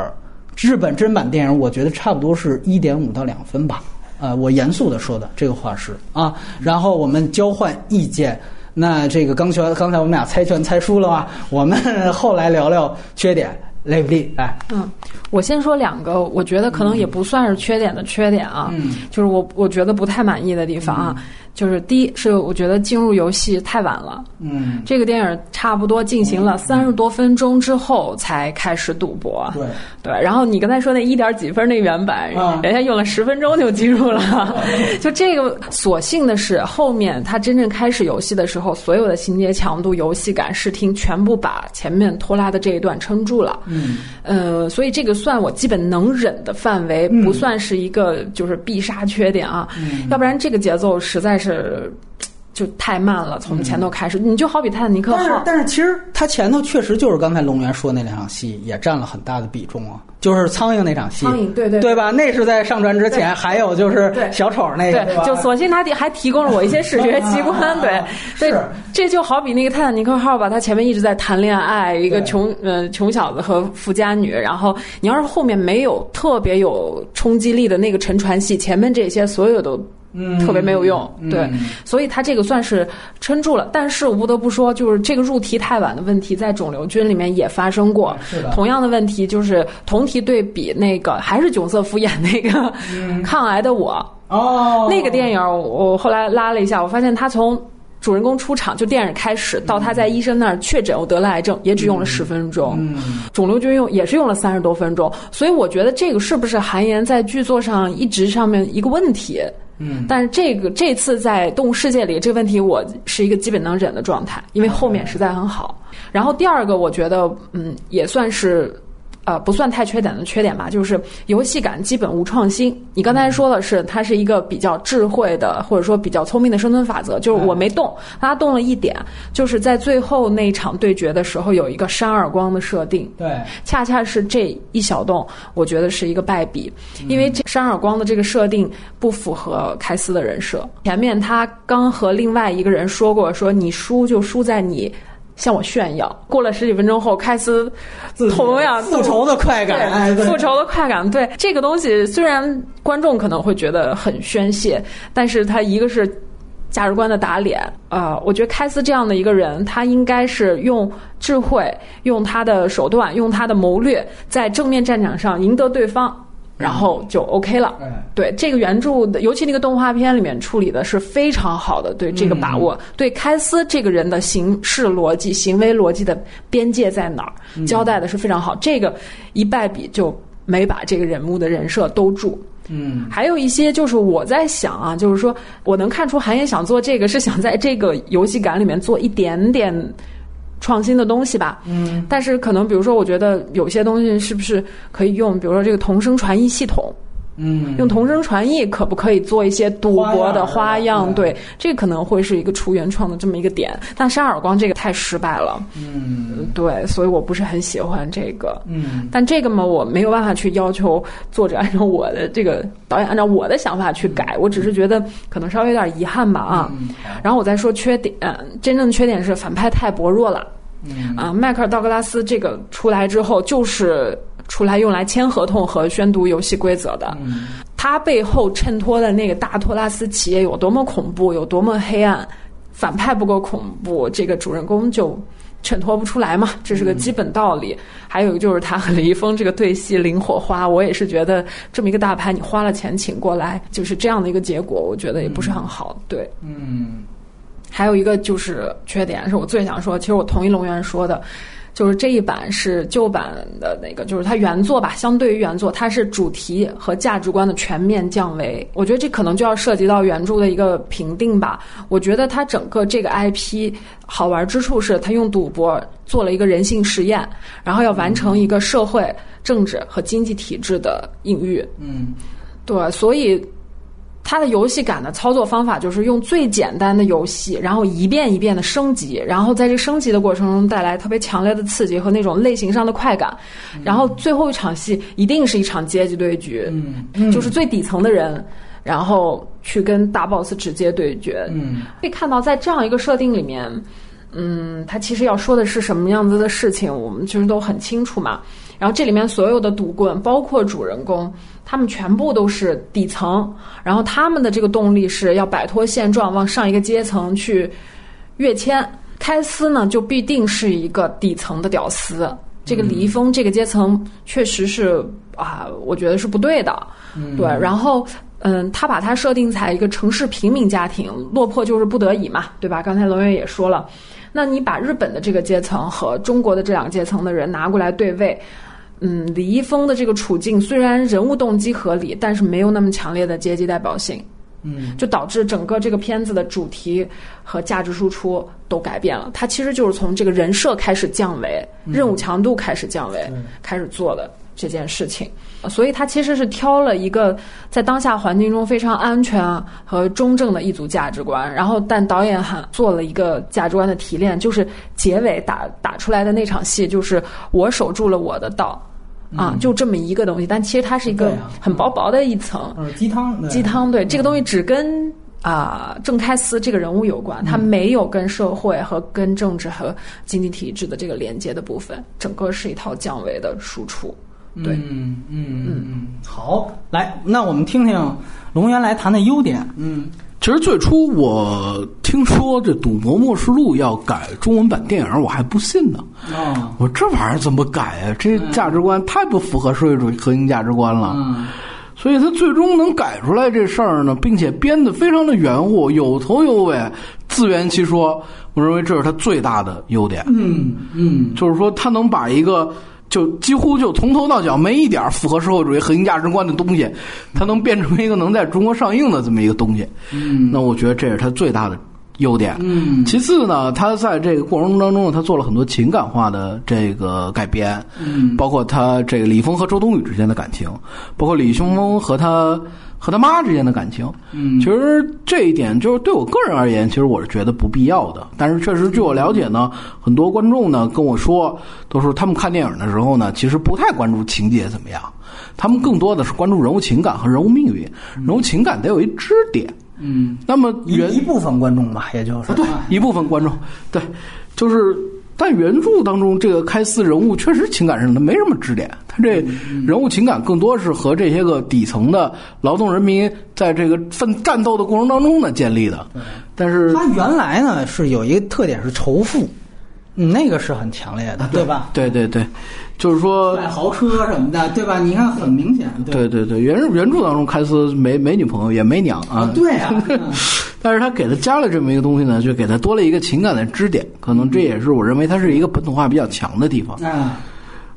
日本真版电影，我觉得差不多是一点五到两分吧。呃，我严肃的说的这个话是啊。然后我们交换意见。那这个刚才刚才我们俩猜拳猜输了吧？我们后来聊聊缺点，雷不利来。嗯，我先说两个，我觉得可能也不算是缺点的缺点啊。嗯，就是我我觉得不太满意的地方啊。就是第一是我觉得进入游戏太晚了，嗯，这个电影差不多进行了三十多分钟之后才开始赌博，对对。然后你刚才说那一点几分那原版，啊人家用了十分钟就进入了，就这个所幸的是后面他真正开始游戏的时候，所有的情节强度、游戏感、视听全部把前面拖拉的这一段撑住了，嗯，呃，所以这个算我基本能忍的范围，嗯。不算是一个就是必杀缺点啊，嗯。要不然这个节奏实在是。就太慢了，从前头开始，你就好比泰坦尼克但是号，但是其实它前头确实就是刚才龙源说那两场戏也占了很大的比重啊，就是苍蝇那场戏，苍蝇对对对。吧？那是在上船之前，还有就是小丑那个，就索性他提还提供了我一些视觉奇观，啊对。啊对，这就好比那个泰坦尼克号吧，他前面一直在谈恋爱，一个穷呃穷小子和富家女，然后你要是后面没有特别有冲击力的那个沉船戏，前面这些所有都。嗯特别没有用，嗯对，所以他这个算是撑住了。但是我不得不说，就是这个入题太晚的问题，在肿瘤君里面也发生过。是的同样的问题就是同题对比那个还是囧瑟夫演那个嗯 抗癌的我，哦，那个电影我后来拉了一下，我发现他从主人公出场就电影开始到他在医生那儿确诊我得了癌症，也只用了十分钟。嗯肿瘤君用也是用了三十多分钟，所以我觉得这个是不是韩延在剧作上一直上面一个问题？嗯，但是这个这次在动物世界里这个问题，我是一个基本能忍的状态，因为后面实在很好。然后第二个，我觉得嗯也算是。呃，不算太缺点的缺点吧，就是游戏感基本无创新。你刚才说的是，它是一个比较智慧的，或者说比较聪明的生存法则。就是我没动，他动了一点，就是在最后那一场对决的时候有一个扇耳光的设定，对，恰恰是这一小动，我觉得是一个败笔，因为这扇耳光的这个设定不符合开司的人设。前面他刚和另外一个人说过，说你输就输在你。向我炫耀。过了十几分钟后，开司同样复仇的快感，复仇的快感。对这个东西，虽然观众可能会觉得很宣泄，但是他一个是价值观的打脸啊、呃我觉得开司这样的一个人，他应该是用智慧、用他的手段、用他的谋略，在正面战场上赢得对方。然后就 OK 了。哎对这个原著的，尤其那个动画片里面处理的是非常好的，对这个把握，对开司这个人的行事逻辑、行为逻辑的边界在哪儿，交代的是非常好。这个一败笔就没把这个人物的人设兜住。嗯还有一些就是我在想啊，就是说我能看出韩延想做这个是想在这个游戏感里面做一点点创新的东西吧。嗯，但是可能比如说，我觉得有些东西是不是可以用，比如说这个同声传译系统，嗯，用同声传译可不可以做一些赌博的花花样对，这可能会是一个出原创的这么一个点。但扇耳光这个太失败了，嗯对，所以我不是很喜欢这个。嗯但这个嘛，我没有办法去要求作者按照我的这个导演按照我的想法去改，我只是觉得可能稍微有点遗憾吧啊。嗯然后我再说缺点，呃真正的缺点是反派太薄弱了。嗯啊，迈克尔·道格拉斯这个出来之后，就是出来用来签合同和宣读游戏规则的。嗯他背后衬托的那个大托拉斯企业有多么恐怖，有多么黑暗，反派不够恐怖，这个主人公就衬托不出来嘛，这是个基本道理。还有一个就是他和李易峰这个对戏零火花，我也是觉得这么一个大牌，你花了钱请过来，就是这样的一个结果，我觉得也不是很好。对，嗯还有一个就是缺点，是我最想说，其实我同意龙源说的，就是这一版是旧版的那个，就是它原作吧，相对于原作，它是主题和价值观的全面降维。我觉得这可能就要涉及到原著的一个评定吧。我觉得它整个这个 IP 好玩之处是，它用赌博做了一个人性实验，然后要完成一个社会、政治和经济体制的隐喻。嗯对，所以它的游戏感的操作方法就是用最简单的游戏，然后一遍一遍的升级，然后在这升级的过程中带来特别强烈的刺激和那种类型上的快感，然后最后一场戏一定是一场阶级对决，嗯就是最底层的人。然后去跟大 boss 直接对决，嗯可以看到，在这样一个设定里面，嗯，他其实要说的是什么样子的事情，我们其实都很清楚嘛。然后这里面所有的赌棍，包括主人公，他们全部都是底层，然后他们的这个动力是要摆脱现状，往上一个阶层去跃迁。开司呢，就必定是一个底层的屌丝。这个李易峰这个阶层确实是啊，我觉得是不对的。对，然后嗯，他把他设定在一个城市平民家庭，落魄就是不得已嘛，对吧？刚才龙源也说了，那你把日本的这个阶层和中国的这两个阶层的人拿过来对位。嗯，李易峰的这个处境虽然人物动机合理，但是没有那么强烈的阶级代表性。嗯就导致整个这个片子的主题和价值输出都改变了。它其实就是从这个人设开始降维，任务强度开始降维，开始做的这件事情，所以他其实是挑了一个在当下环境中非常安全和中正的一组价值观，然后但导演还做了一个价值观的提炼，就是结尾打打出来的那场戏，就是我守住了我的道。啊，就这么一个东西，但其实它是一个很薄薄的一层鸡汤。鸡汤对这个东西只跟啊郑开思这个人物有关，它没有跟社会和跟政治和经济体制的这个连接的部分，整个是一套降维的输出。对，嗯嗯嗯嗯，好，来，那我们听听龙源来谈的优点。嗯。其实最初我听说这《赌博默示录》要改中文版电影，我还不信呢。啊，我这玩意儿怎么改啊？这价值观太不符合社会主义核心价值观了。嗯，所以他最终能改出来这事儿呢，并且编得非常的圆乎，有头有尾，自圆其说。我认为这是他最大的优点。嗯嗯，就是说他能把一个。就几乎就从头到脚没一点符合社会主义核心价值观的东西，它能变成一个能在中国上映的这么一个东西。嗯，那我觉得这是它最大的优点。嗯，其次呢，它在这个过程当中呢，它做了很多情感化的这个改编。嗯，包括他这个李峰和周冬雨之间的感情，包括李雄峰和他。和他妈之间的感情，嗯，其实这一点就是对我个人而言，其实我是觉得不必要的。但是确实，据我了解呢，很多观众呢跟我说，都是他们看电影的时候呢，其实不太关注情节怎么样，他们更多的是关注人物情感和人物命运。人物情感得有一支点，嗯，那么一一部分观众吧，也就是对一部分观众，对，就是。但原著当中，这个开司人物确实情感上他没什么支点，他这人物情感更多是和这些个底层的劳动人民在这个奋战斗的过程当中呢建立的。但是他原来呢是有一个特点是仇富，那个是很强烈的，对吧？对对对。就是说买豪车什么的，对吧？你看很明显。对对对，原原著当中开司没没女朋友也没娘啊。对啊。但是他给他加了这么一个东西呢，就给他多了一个情感的支点，可能这也是我认为它是一个本土化比较强的地方。啊，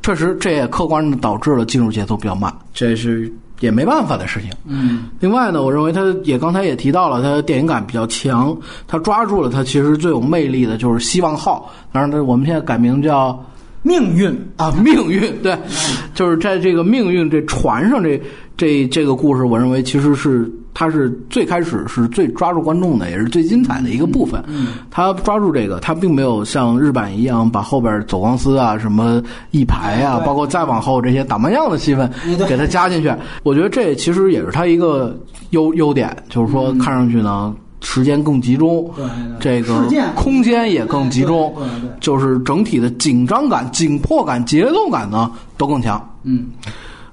确实，这也客观的导致了进入节奏比较慢，这是也没办法的事情。嗯。另外呢，我认为他也刚才也提到了，他电影感比较强，他抓住了他其实最有魅力的就是希望号，当然他我们现在改名叫。命运啊，命运对，就是在这个命运这船上，这这这个故事，我认为其实是它是最开始是最抓住观众的，也是最精彩的一个部分。他抓住这个，他并没有像日版一样把后边走钢丝啊、什么一排啊，包括再往后这些打麻将的戏份给他加进去。我觉得这其实也是他一个优优点，就是说看上去呢。时间更集中，这个空间也更集中，就是整体的紧张感、紧迫感、节奏感呢都更强。嗯，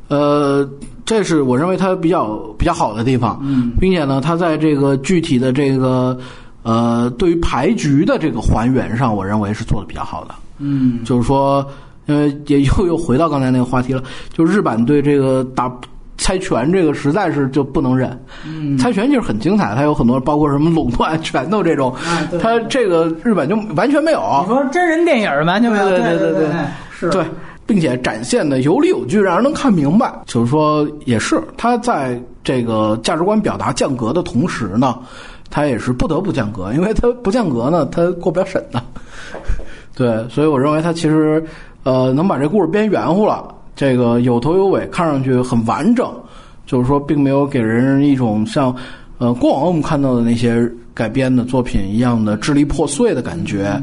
呃，这是我认为它比较比较好的地方。嗯，并且呢，它在这个具体的这个呃，对于牌局的这个还原上，我认为是做的比较好的。嗯，就是说，因为也又又回到刚才那个话题了，就日版对这个打。猜拳这个实在是就不能忍，猜拳就是很精彩，它有很多包括什么垄断拳头这种，它这个日本就完全没有。你说真人电影完全没有，对对对对，是，对，并且展现的有理有据，让人能看明白。就是说，也是他在这个价值观表达降格的同时呢，他也是不得不降格，因为他不降格呢，他过不了审的。对，所以我认为他其实呃能把这故事编圆乎了。这个有头有尾，看上去很完整，就是说，并没有给人一种像，呃，过往我们看到的那些改编的作品一样的支离破碎的感觉。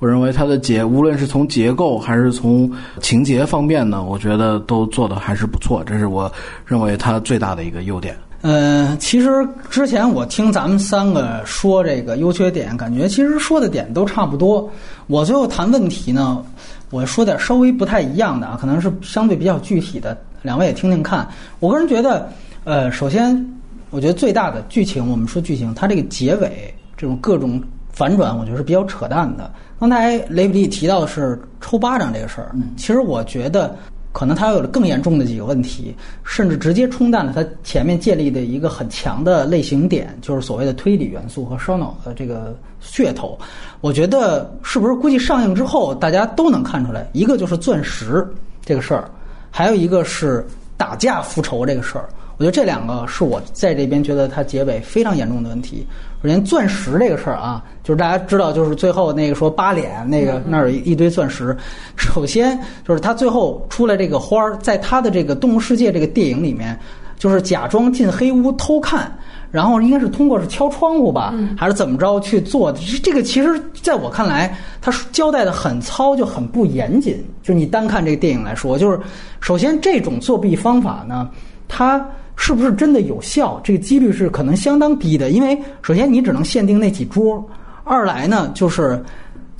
我认为它的结，无论是从结构还是从情节方面呢，我觉得都做的还是不错。这是我认为它最大的一个优点。嗯，其实之前我听咱们三个说这个优缺点，感觉其实说的点都差不多。我最后谈问题呢。我说点稍微不太一样的啊，可能是相对比较具体的，两位也听听看。我个人觉得，呃，首先，我觉得最大的剧情，我们说剧情，它这个结尾这种各种反转，我觉得是比较扯淡的。刚才雷比利提到的是抽巴掌这个事儿，其实我觉得。可能它有了更严重的几个问题，甚至直接冲淡了它前面建立的一个很强的类型点，就是所谓的推理元素和烧脑的这个噱头。我觉得是不是估计上映之后大家都能看出来，一个就是钻石这个事儿，还有一个是打架复仇这个事儿。我觉得这两个是我在这边觉得它结尾非常严重的问题。首先，钻石这个事儿啊，就是大家知道，就是最后那个说八脸那个那儿有一堆钻石。首先就是他最后出来这个花儿，在他的这个《动物世界》这个电影里面，就是假装进黑屋偷看，然后应该是通过是敲窗户吧，还是怎么着去做的？这个其实在我看来，他交代的很糙，就很不严谨。就你单看这个电影来说，就是首先这种作弊方法呢，它。是不是真的有效？这个几率是可能相当低的，因为首先你只能限定那几桌，二来呢就是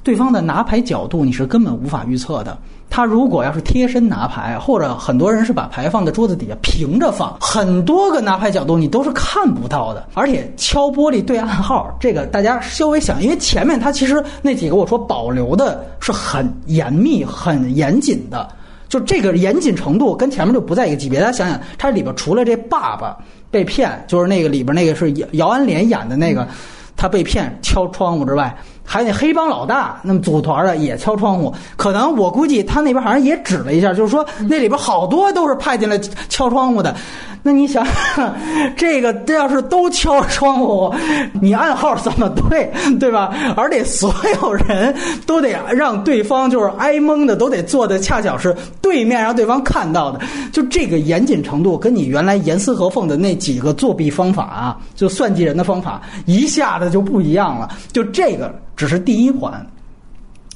对方的拿牌角度你是根本无法预测的。他如果要是贴身拿牌，或者很多人是把牌放在桌子底下平着放，很多个拿牌角度你都是看不到的。而且敲玻璃对暗号，这个大家稍微想，因为前面他其实那几个我说保留的是很严密、很严谨的。就这个严谨程度跟前面就不在一个级别。大家想想，它里边除了这爸爸被骗，就是那个里边那个是姚姚安莲演的那个，他被骗敲窗户之外，还有那黑帮老大那么组团的也敲窗户。可能我估计他那边好像也指了一下，就是说那里边好多都是派进来敲窗户的。那你想，这个这要是都敲窗户，你暗号怎么对，对吧？而且所有人都得让对方就是挨蒙的，都得做的恰巧是对面让对方看到的。就这个严谨程度，跟你原来严丝合缝的那几个作弊方法啊，就算计人的方法，一下子就不一样了。就这个只是第一环，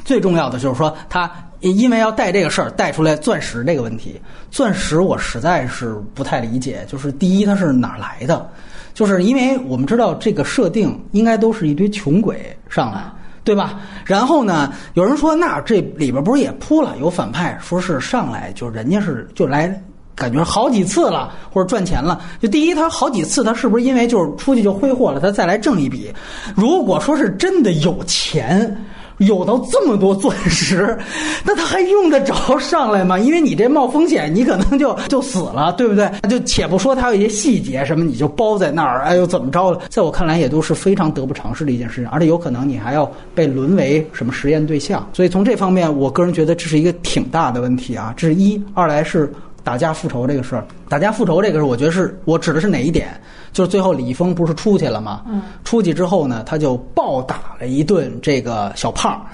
最重要的就是说他。因为要带这个事儿带出来钻石这个问题，钻石我实在是不太理解。就是第一，它是哪来的？就是因为我们知道这个设定应该都是一堆穷鬼上来，对吧？然后呢，有人说那这里边不是也铺了有反派，说是上来就人家是就来感觉好几次了或者赚钱了。就第一，他好几次他是不是因为就是出去就挥霍了，他再来挣一笔？如果说是真的有钱。有到这么多钻石，那他还用得着上来吗？因为你这冒风险，你可能就就死了，对不对？就且不说他有一些细节什么，你就包在那儿，哎呦怎么着了？在我看来，也都是非常得不偿失的一件事情，而且有可能你还要被沦为什么实验对象。所以从这方面，我个人觉得这是一个挺大的问题啊。这是一，二来是打架复仇这个事儿，打架复仇这个事儿，我觉得是我指的是哪一点？就是最后李易峰不是出去了吗？嗯，出去之后呢，他就暴打了一顿这个小胖，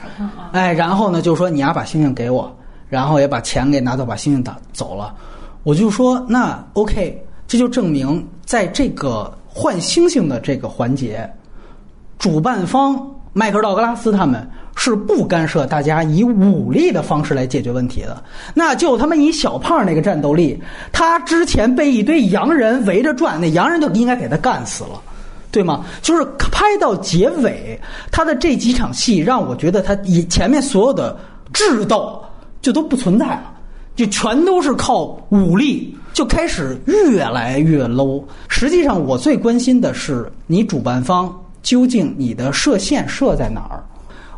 哎，然后呢就说你丫把星星给我，然后也把钱给拿走，把星星打走了。我就说那 OK，这就证明在这个换星星的这个环节，主办方迈克尔道格拉斯他们。是不干涉大家以武力的方式来解决问题的，那就他妈以小胖那个战斗力，他之前被一堆洋人围着转，那洋人就应该给他干死了，对吗？就是拍到结尾，他的这几场戏让我觉得他以前面所有的智斗就都不存在了，就全都是靠武力，就开始越来越 low。实际上，我最关心的是你主办方究竟你的射线设在哪儿。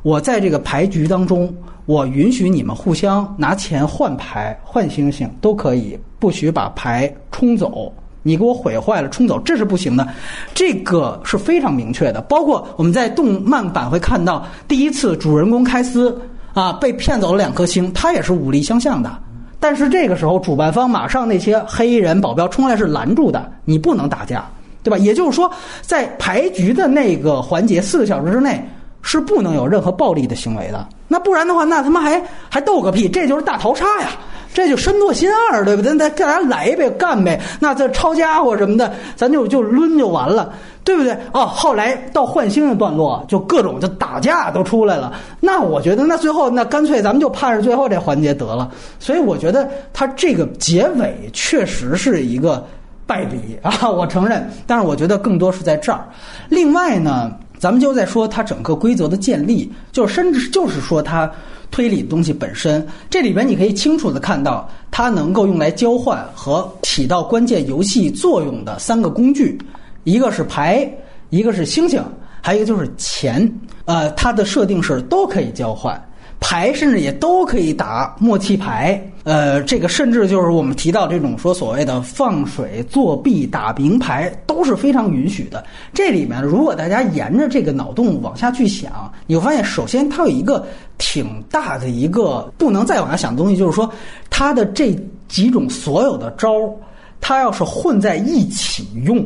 我在这个牌局当中，我允许你们互相拿钱换牌、换星星都可以，不许把牌冲走。你给我毁坏了，冲走这是不行的，这个是非常明确的。包括我们在动漫版会看到，第一次主人公开撕啊被骗走了两颗星，他也是武力相向的。但是这个时候，主办方马上那些黑衣人保镖冲来是拦住的，你不能打架，对吧？也就是说，在牌局的那个环节，四个小时之内。是不能有任何暴力的行为的，那不然的话，那他妈还还斗个屁？这就是大逃杀呀！这就身作心二，对不对？咱咱来呗，干呗！那这抄家伙什么的，咱就就抡就完了，对不对？哦，后来到换星的段落，就各种就打架都出来了。那我觉得，那最后那干脆咱们就盼着最后这环节得了。所以我觉得他这个结尾确实是一个败笔 啊，我承认。但是我觉得更多是在这儿。另外呢。咱们就在说它整个规则的建立，就甚至就是说它推理的东西本身，这里边你可以清楚的看到它能够用来交换和起到关键游戏作用的三个工具，一个是牌，一个是星星，还有一个就是钱。呃，它的设定是都可以交换。牌甚至也都可以打默契牌，呃，这个甚至就是我们提到这种说所谓的放水作弊打明牌都是非常允许的。这里面如果大家沿着这个脑洞往下去想，你会发现，首先它有一个挺大的一个不能再往下想的东西，就是说它的这几种所有的招儿，它要是混在一起用，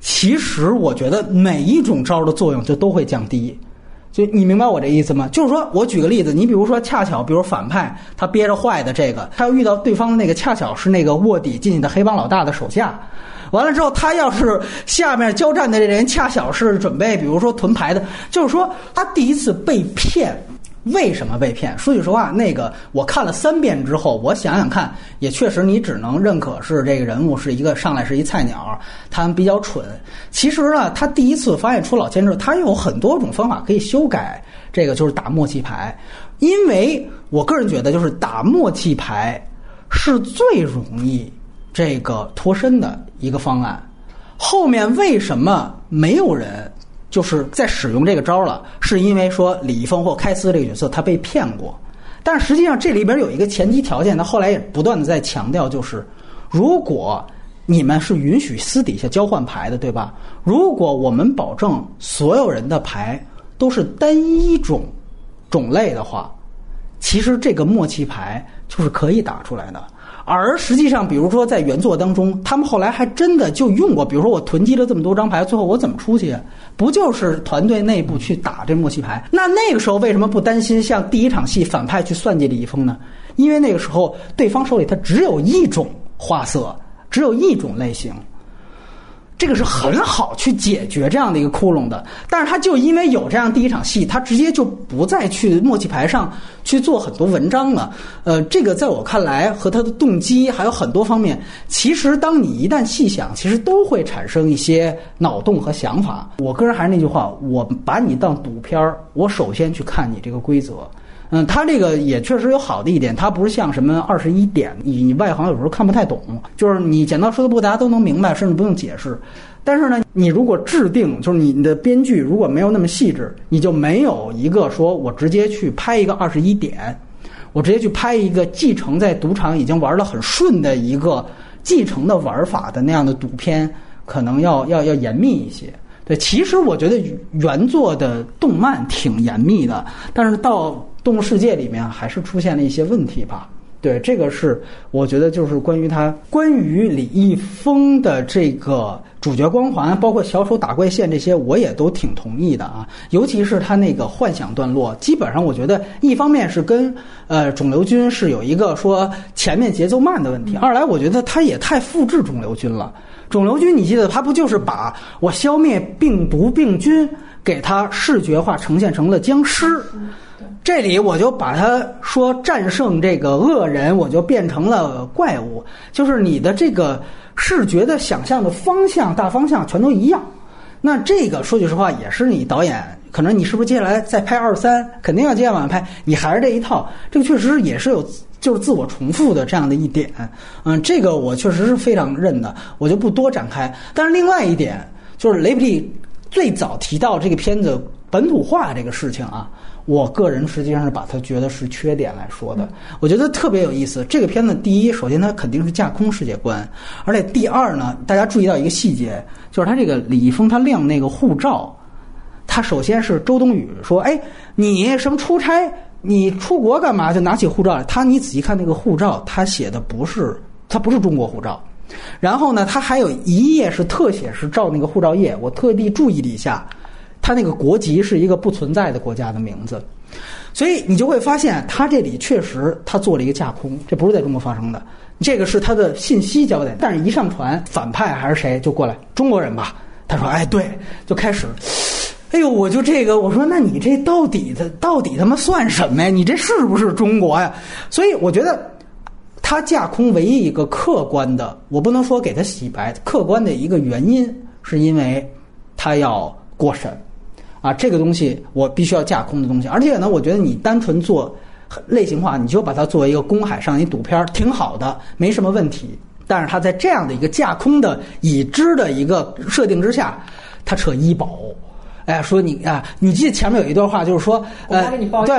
其实我觉得每一种招儿的作用就都会降低。就你明白我这意思吗？就是说我举个例子，你比如说恰巧，比如反派他憋着坏的这个，他要遇到对方的那个恰巧是那个卧底进去的黑帮老大的手下，完了之后他要是下面交战的这人恰巧是准备比如说屯牌的，就是说他第一次被骗。为什么被骗？说句实话，那个我看了三遍之后，我想想看，也确实你只能认可是这个人物是一个上来是一菜鸟，他比较蠢。其实呢，他第一次发现出老千之后，他有很多种方法可以修改这个，就是打默契牌。因为我个人觉得，就是打默契牌是最容易这个脱身的一个方案。后面为什么没有人？就是在使用这个招了，是因为说李易峰或开司这个角色他被骗过，但实际上这里边有一个前提条件，他后来也不断的在强调，就是如果你们是允许私底下交换牌的，对吧？如果我们保证所有人的牌都是单一种种类的话，其实这个默契牌就是可以打出来的。而实际上，比如说在原作当中，他们后来还真的就用过。比如说我囤积了这么多张牌，最后我怎么出去？不就是团队内部去打这默契牌？那那个时候为什么不担心像第一场戏反派去算计李易峰呢？因为那个时候对方手里他只有一种花色，只有一种类型。这个是很好去解决这样的一个窟窿的，但是他就因为有这样第一场戏，他直接就不再去默契牌上去做很多文章了。呃，这个在我看来和他的动机还有很多方面，其实当你一旦细想，其实都会产生一些脑洞和想法。我个人还是那句话，我把你当赌片儿，我首先去看你这个规则。嗯，它这个也确实有好的一点，它不是像什么二十一点，你你外行有时候看不太懂，就是你剪刀石头布大家都能明白，甚至不用解释。但是呢，你如果制定，就是你的编剧如果没有那么细致，你就没有一个说我直接去拍一个二十一点，我直接去拍一个继承在赌场已经玩得很顺的一个继承的玩法的那样的赌片，可能要要要严密一些。对，其实我觉得原作的动漫挺严密的，但是到动物世界里面还是出现了一些问题吧。对，这个是我觉得就是关于他关于李易峰的这个主角光环，包括小丑打怪线这些，我也都挺同意的啊。尤其是他那个幻想段落，基本上我觉得一方面是跟呃肿瘤君是有一个说前面节奏慢的问题，二来我觉得他也太复制肿瘤君了。肿瘤君，你记得他不就是把我消灭病毒病菌，给他视觉化呈现成了僵尸？这里我就把他说战胜这个恶人，我就变成了怪物。就是你的这个视觉的想象的方向大方向全都一样。那这个说句实话，也是你导演可能你是不是接下来再拍二三，肯定要接着往下拍，你还是这一套。这个确实也是有。就是自我重复的这样的一点，嗯，这个我确实是非常认的，我就不多展开。但是另外一点，就是雷普利最早提到这个片子本土化这个事情啊，我个人实际上是把它觉得是缺点来说的。我觉得特别有意思。这个片子第一，首先它肯定是架空世界观，而且第二呢，大家注意到一个细节，就是他这个李易峰他亮那个护照，他首先是周冬雨说：“哎，你什么出差？”你出国干嘛？就拿起护照来。他，你仔细看那个护照，他写的不是，他不是中国护照。然后呢，他还有一页是特写，是照那个护照页。我特地注意了一下，他那个国籍是一个不存在的国家的名字。所以你就会发现，他这里确实他做了一个架空，这不是在中国发生的。这个是他的信息交代，但是一上传，反派还是谁就过来，中国人吧？他说：“哎，对，就开始。”哎呦，我就这个，我说那你这到底他到底他妈算什么呀？你这是不是中国呀？所以我觉得，他架空唯一一个客观的，我不能说给他洗白，客观的一个原因，是因为他要过审，啊，这个东西我必须要架空的东西。而且呢，我觉得你单纯做类型化，你就把它作为一个公海上一赌片儿，挺好的，没什么问题。但是他在这样的一个架空的已知的一个设定之下，他扯医保。哎，说你啊，你记得前面有一段话，就是说，呃，对，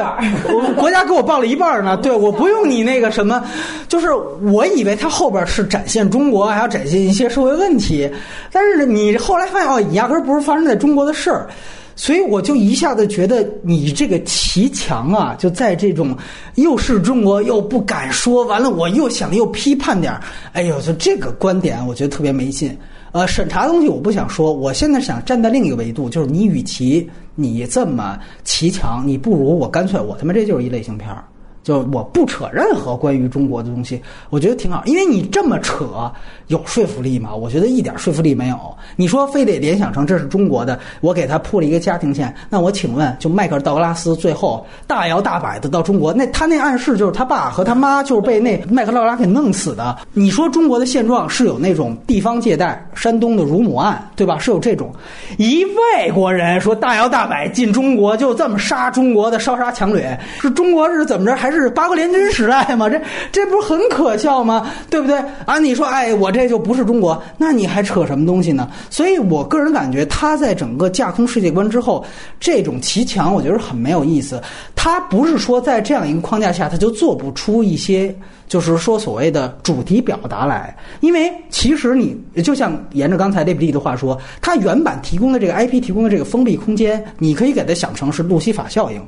我 国家给我报了一半呢，对，我不用你那个什么，就是我以为他后边是展现中国，还要展现一些社会问题，但是你后来发现哦，压根儿不是发生在中国的事儿，所以我就一下子觉得你这个骑墙啊，就在这种又是中国又不敢说，完了我又想又批判点儿，哎呦，就这个观点我觉得特别没劲。呃，审查东西我不想说，我现在想站在另一个维度，就是你与其你这么骑墙，你不如我干脆我他妈这就是一类型片儿。就我不扯任何关于中国的东西，我觉得挺好，因为你这么扯有说服力吗？我觉得一点说服力没有。你说非得联想成这是中国的，我给他铺了一个家庭线，那我请问，就迈克尔·道格拉斯最后大摇大摆的到中国，那他那暗示就是他爸和他妈就是被那麦克劳·拉给弄死的。你说中国的现状是有那种地方借贷，山东的乳母案，对吧？是有这种一外国人说大摇大摆进中国，就这么杀中国的烧杀抢掠，是中国是怎么着？还是八国联军时代嘛？这这不是很可笑吗？对不对？啊，你说，哎，我这就不是中国，那你还扯什么东西呢？所以我个人感觉，他在整个架空世界观之后，这种骑墙，我觉得很没有意思。他不是说在这样一个框架下，他就做不出一些。就是说，所谓的主题表达来，因为其实你就像沿着刚才雷比利的话说，它原版提供的这个 IP 提供的这个封闭空间，你可以给它想成是路西法效应，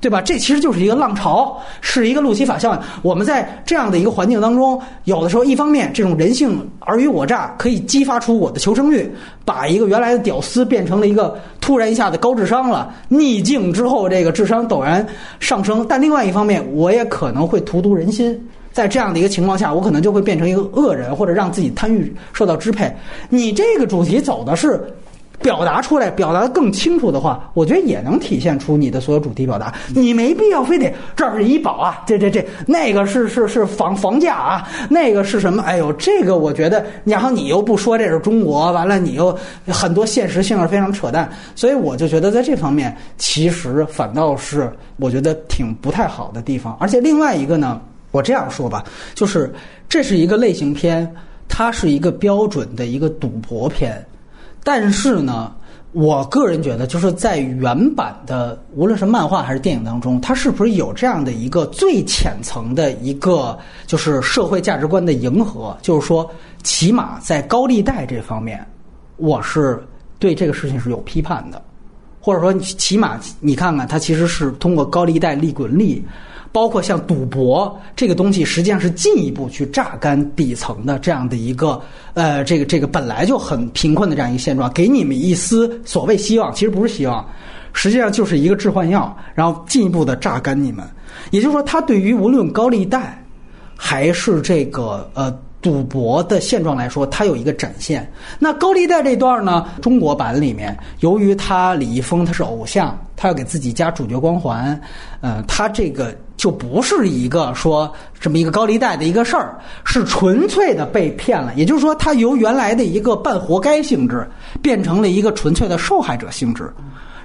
对吧？这其实就是一个浪潮，是一个路西法效应。我们在这样的一个环境当中，有的时候一方面这种人性尔虞我诈可以激发出我的求生欲，把一个原来的屌丝变成了一个突然一下子高智商了，逆境之后这个智商陡然上升。但另外一方面，我也可能会荼毒人心。在这样的一个情况下，我可能就会变成一个恶人，或者让自己贪欲受到支配。你这个主题走的是表达出来，表达的更清楚的话，我觉得也能体现出你的所有主题表达。你没必要非得这儿是医保啊，这这这那个是是是房房价啊，那个是什么？哎呦，这个我觉得，然后你又不说这是中国，完了你又很多现实性是非常扯淡，所以我就觉得在这方面其实反倒是我觉得挺不太好的地方。而且另外一个呢。我这样说吧，就是这是一个类型片，它是一个标准的一个赌博片，但是呢，我个人觉得就是在原版的无论是漫画还是电影当中，它是不是有这样的一个最浅层的一个就是社会价值观的迎合？就是说，起码在高利贷这方面，我是对这个事情是有批判的，或者说，起码你看看，它其实是通过高利贷利滚利。包括像赌博这个东西，实际上是进一步去榨干底层的这样的一个呃，这个这个本来就很贫困的这样一个现状，给你们一丝所谓希望，其实不是希望，实际上就是一个致幻药，然后进一步的榨干你们。也就是说，他对于无论高利贷还是这个呃。赌博的现状来说，它有一个展现。那高利贷这段呢？中国版里面，由于他李易峰他是偶像，他要给自己加主角光环，嗯，他这个就不是一个说这么一个高利贷的一个事儿，是纯粹的被骗了。也就是说，他由原来的一个半活该性质，变成了一个纯粹的受害者性质。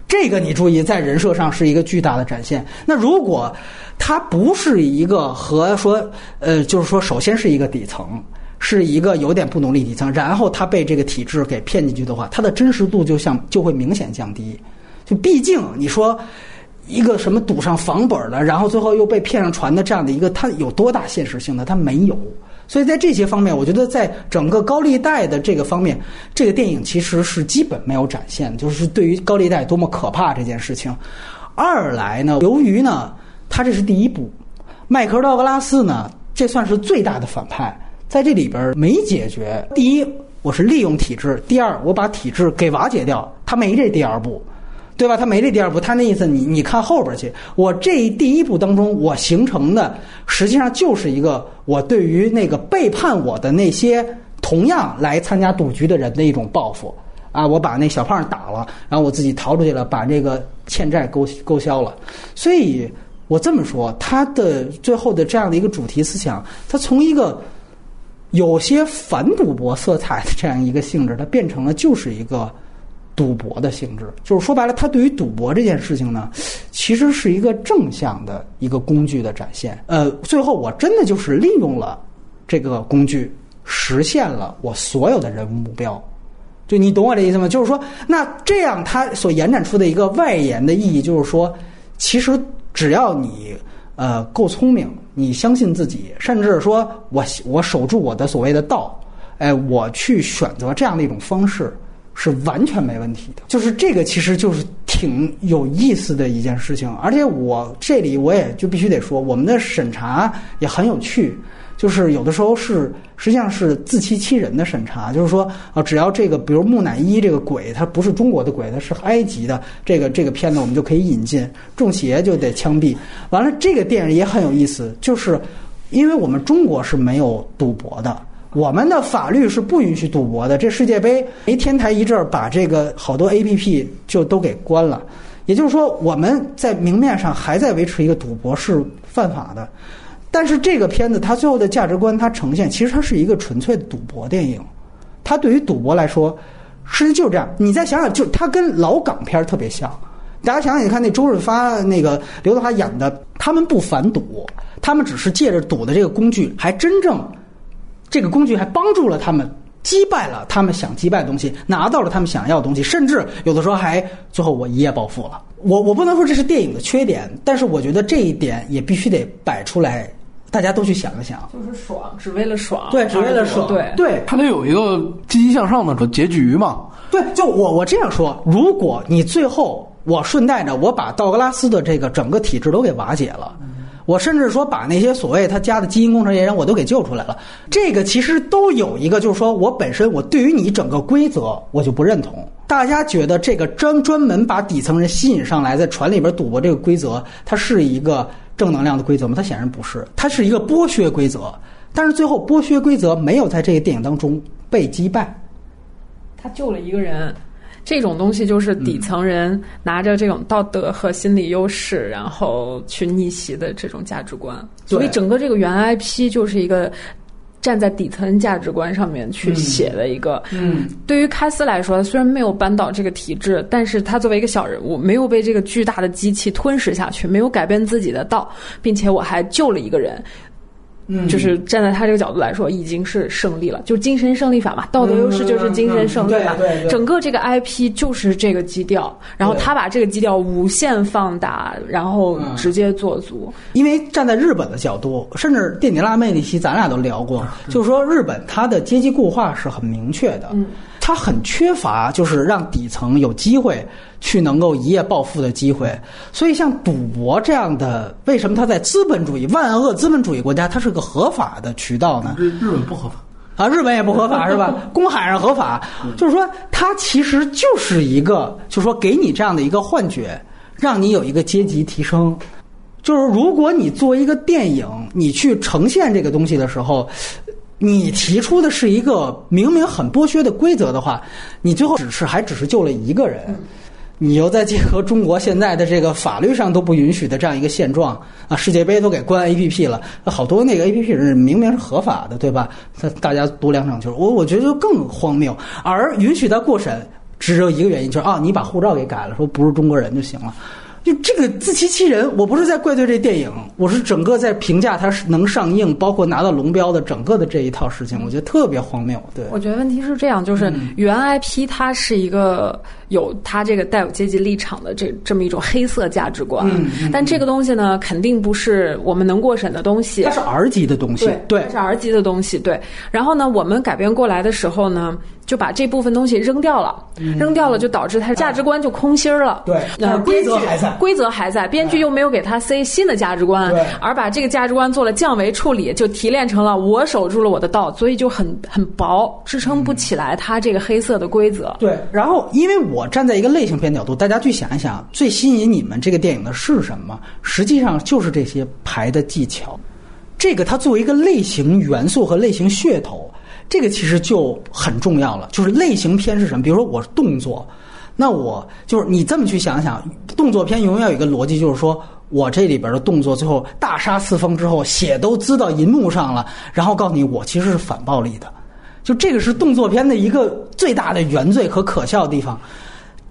这个你注意，在人设上是一个巨大的展现。那如果他不是一个和说，呃，就是说，首先是一个底层，是一个有点不努力底层，然后他被这个体制给骗进去的话，他的真实度就像就会明显降低。就毕竟你说一个什么赌上房本的，然后最后又被骗上船的这样的一个，他有多大现实性呢？他没有。所以在这些方面，我觉得在整个高利贷的这个方面，这个电影其实是基本没有展现，就是对于高利贷多么可怕这件事情。二来呢，由于呢，他这是第一部，迈克尔·道格拉斯呢，这算是最大的反派，在这里边没解决。第一，我是利用体制；第二，我把体制给瓦解掉，他没这第二步。对吧？他没这第二步，他那意思，你你看后边去。我这第一步当中，我形成的实际上就是一个我对于那个背叛我的那些同样来参加赌局的人的一种报复啊！我把那小胖打了，然后我自己逃出去了，把这个欠债勾勾销了。所以我这么说，他的最后的这样的一个主题思想，他从一个有些反赌博色彩的这样一个性质，它变成了就是一个。赌博的性质，就是说白了，他对于赌博这件事情呢，其实是一个正向的一个工具的展现。呃，最后我真的就是利用了这个工具，实现了我所有的人物目标。就你懂我这意思吗？就是说，那这样它所延展出的一个外延的意义，就是说，其实只要你呃够聪明，你相信自己，甚至说我我守住我的所谓的道，哎，我去选择这样的一种方式。是完全没问题的，就是这个，其实就是。挺有意思的一件事情。而且我这里我也就必须得说，我们的审查也很有趣。就是有的时候是实际上是自欺欺人的审查，就是说啊，只要这个比如木乃伊这个鬼，它不是中国的鬼，它是埃及的这个这个片子，我们就可以引进，中邪就得枪毙。完了，这个电影也很有意思，就是因为我们中国是没有赌博的，我们的法律是不允许赌博的。这世界杯没天台一阵儿，把这个好多 A P P 就都给关了，也就是说我们在明面上还在维持一个赌博是犯法的。但是这个片子它最后的价值观，它呈现其实它是一个纯粹的赌博电影。它对于赌博来说，实际就是这样。你再想想，就它跟老港片特别像。大家想想，你看那周润发、那个刘德华演的，他们不反赌，他们只是借着赌的这个工具，还真正这个工具还帮助了他们击败了他们想击败的东西，拿到了他们想要的东西，甚至有的时候还最后我一夜暴富了。我我不能说这是电影的缺点，但是我觉得这一点也必须得摆出来。大家都去想一想，就是爽，只为了爽，对，只为了爽，对对，他得有一个积极向上的结局嘛。对，就我我这样说，如果你最后我顺带着我把道格拉斯的这个整个体制都给瓦解了，我甚至说把那些所谓他家的基因工程这些人我都给救出来了，这个其实都有一个，就是说我本身我对于你整个规则我就不认同。大家觉得这个专专门把底层人吸引上来，在船里边赌博这个规则，它是一个。正能量的规则吗？它显然不是，它是一个剥削规则。但是最后剥削规则没有在这个电影当中被击败，他救了一个人。这种东西就是底层人拿着这种道德和心理优势，然后去逆袭的这种价值观。所以整个这个原 IP 就是一个。站在底层价值观上面去写的一个，嗯，对于开斯来说，虽然没有扳倒这个体制，但是他作为一个小人物，没有被这个巨大的机器吞噬下去，没有改变自己的道，并且我还救了一个人。嗯，就是站在他这个角度来说，已经是胜利了，就精神胜利法嘛，道德优势就是精神胜利嘛。对对。整个这个 IP 就是这个基调，然后他把这个基调无限放大，然后直接做足。因为站在日本的角度，甚至电影辣妹那期咱俩都聊过，就是说日本它的阶级固化是很明确的。嗯。他很缺乏，就是让底层有机会去能够一夜暴富的机会。所以，像赌博这样的，为什么它在资本主义、万恶资本主义国家，它是个合法的渠道呢？日日本不合法啊，日本也不合法是吧？公海上合法，就是说，它其实就是一个，就是说，给你这样的一个幻觉，让你有一个阶级提升。就是如果你作为一个电影，你去呈现这个东西的时候。你提出的是一个明明很剥削的规则的话，你最后只是还只是救了一个人，你又再结合中国现在的这个法律上都不允许的这样一个现状啊，世界杯都给关 A P P 了，好多那个 A P P 是明明是合法的，对吧？大家赌两场球，我我觉得就更荒谬。而允许他过审，只有一个原因，就是啊，你把护照给改了，说不是中国人就行了。就这个自欺欺人，我不是在怪罪这电影，我是整个在评价它是能上映，包括拿到龙标的整个的这一套事情，我觉得特别荒谬。对，我觉得问题是这样，就是原 IP 它是一个有它这个带有阶级立场的这这么一种黑色价值观，但这个东西呢，肯定不是我们能过审的东西，它是 R 级的东西，对，它是 R 级的东西，对。然后呢，我们改编过来的时候呢。就把这部分东西扔掉了，扔掉了就导致他价值观就空心儿了。对，规则还在，规则还在，编剧又没有给他塞新的价值观，而把这个价值观做了降维处理，就提炼成了我守住了我的道，所以就很很薄，支撑不起来他这个黑色的规则。对，然后因为我站在一个类型片角度，大家去想一想，最吸引你们这个电影的是什么？实际上就是这些排的技巧，这个它作为一个类型元素和类型噱头。这个其实就很重要了，就是类型片是什么？比如说我是动作，那我就是你这么去想想，动作片永远有一个逻辑，就是说我这里边的动作最后大杀四方之后，血都滋到银幕上了，然后告诉你我其实是反暴力的，就这个是动作片的一个最大的原罪和可笑的地方。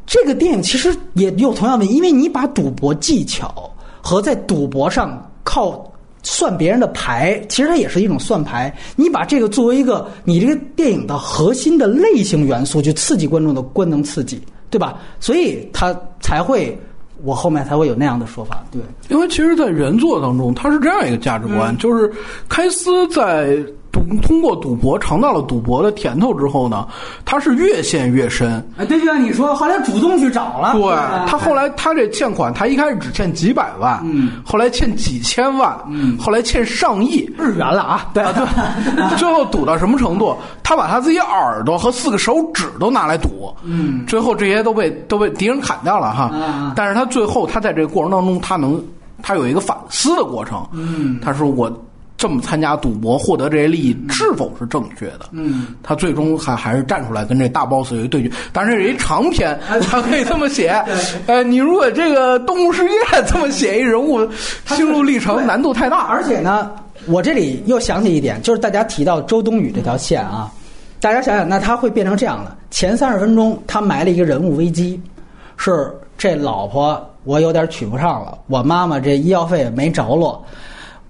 这个电影其实也有同样的，因为你把赌博技巧和在赌博上靠。算别人的牌，其实它也是一种算牌。你把这个作为一个你这个电影的核心的类型元素，去刺激观众的观能刺激，对吧？所以它才会，我后面才会有那样的说法。对，因为其实，在原作当中，它是这样一个价值观，就是开司在。赌通过赌博尝到了赌博的甜头之后呢，他是越陷越深。哎，对，就像你说，后来主动去找了。对他后来他这欠款，他一开始只欠几百万，嗯，后来欠几千万，嗯，后来欠上亿日元了啊。对对，最后赌到什么程度？他把他自己耳朵和四个手指都拿来赌，嗯，最后这些都被都被敌人砍掉了哈。但是他最后他在这个过程当中，他能他有一个反思的过程，嗯，他说我。这么参加赌博获得这些利益是否是正确的？嗯，他最终还还是站出来跟这大 boss 有一对决，但是是一长篇，他可以这么写。呃，你如果这个《动物世界》这么写一人物心路历程，难度太大。而且呢，我这里又想起一点，就是大家提到周冬雨这条线啊，大家想想，那他会变成这样的：前三十分钟他埋了一个人物危机，是这老婆我有点娶不上了，我妈妈这医药费没着落。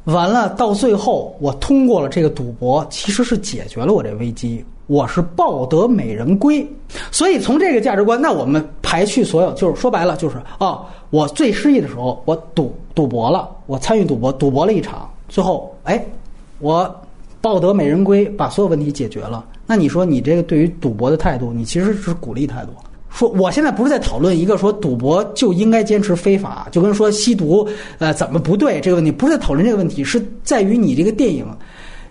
完了，到最后我通过了这个赌博，其实是解决了我这危机，我是抱得美人归。所以从这个价值观，那我们排去所有，就是说白了，就是哦，我最失意的时候，我赌赌博了，我参与赌博，赌博了一场，最后哎，我抱得美人归，把所有问题解决了。那你说你这个对于赌博的态度，你其实是鼓励态度。说我现在不是在讨论一个说赌博就应该坚持非法，就跟说吸毒呃怎么不对这个问题，不是在讨论这个问题，是在于你这个电影，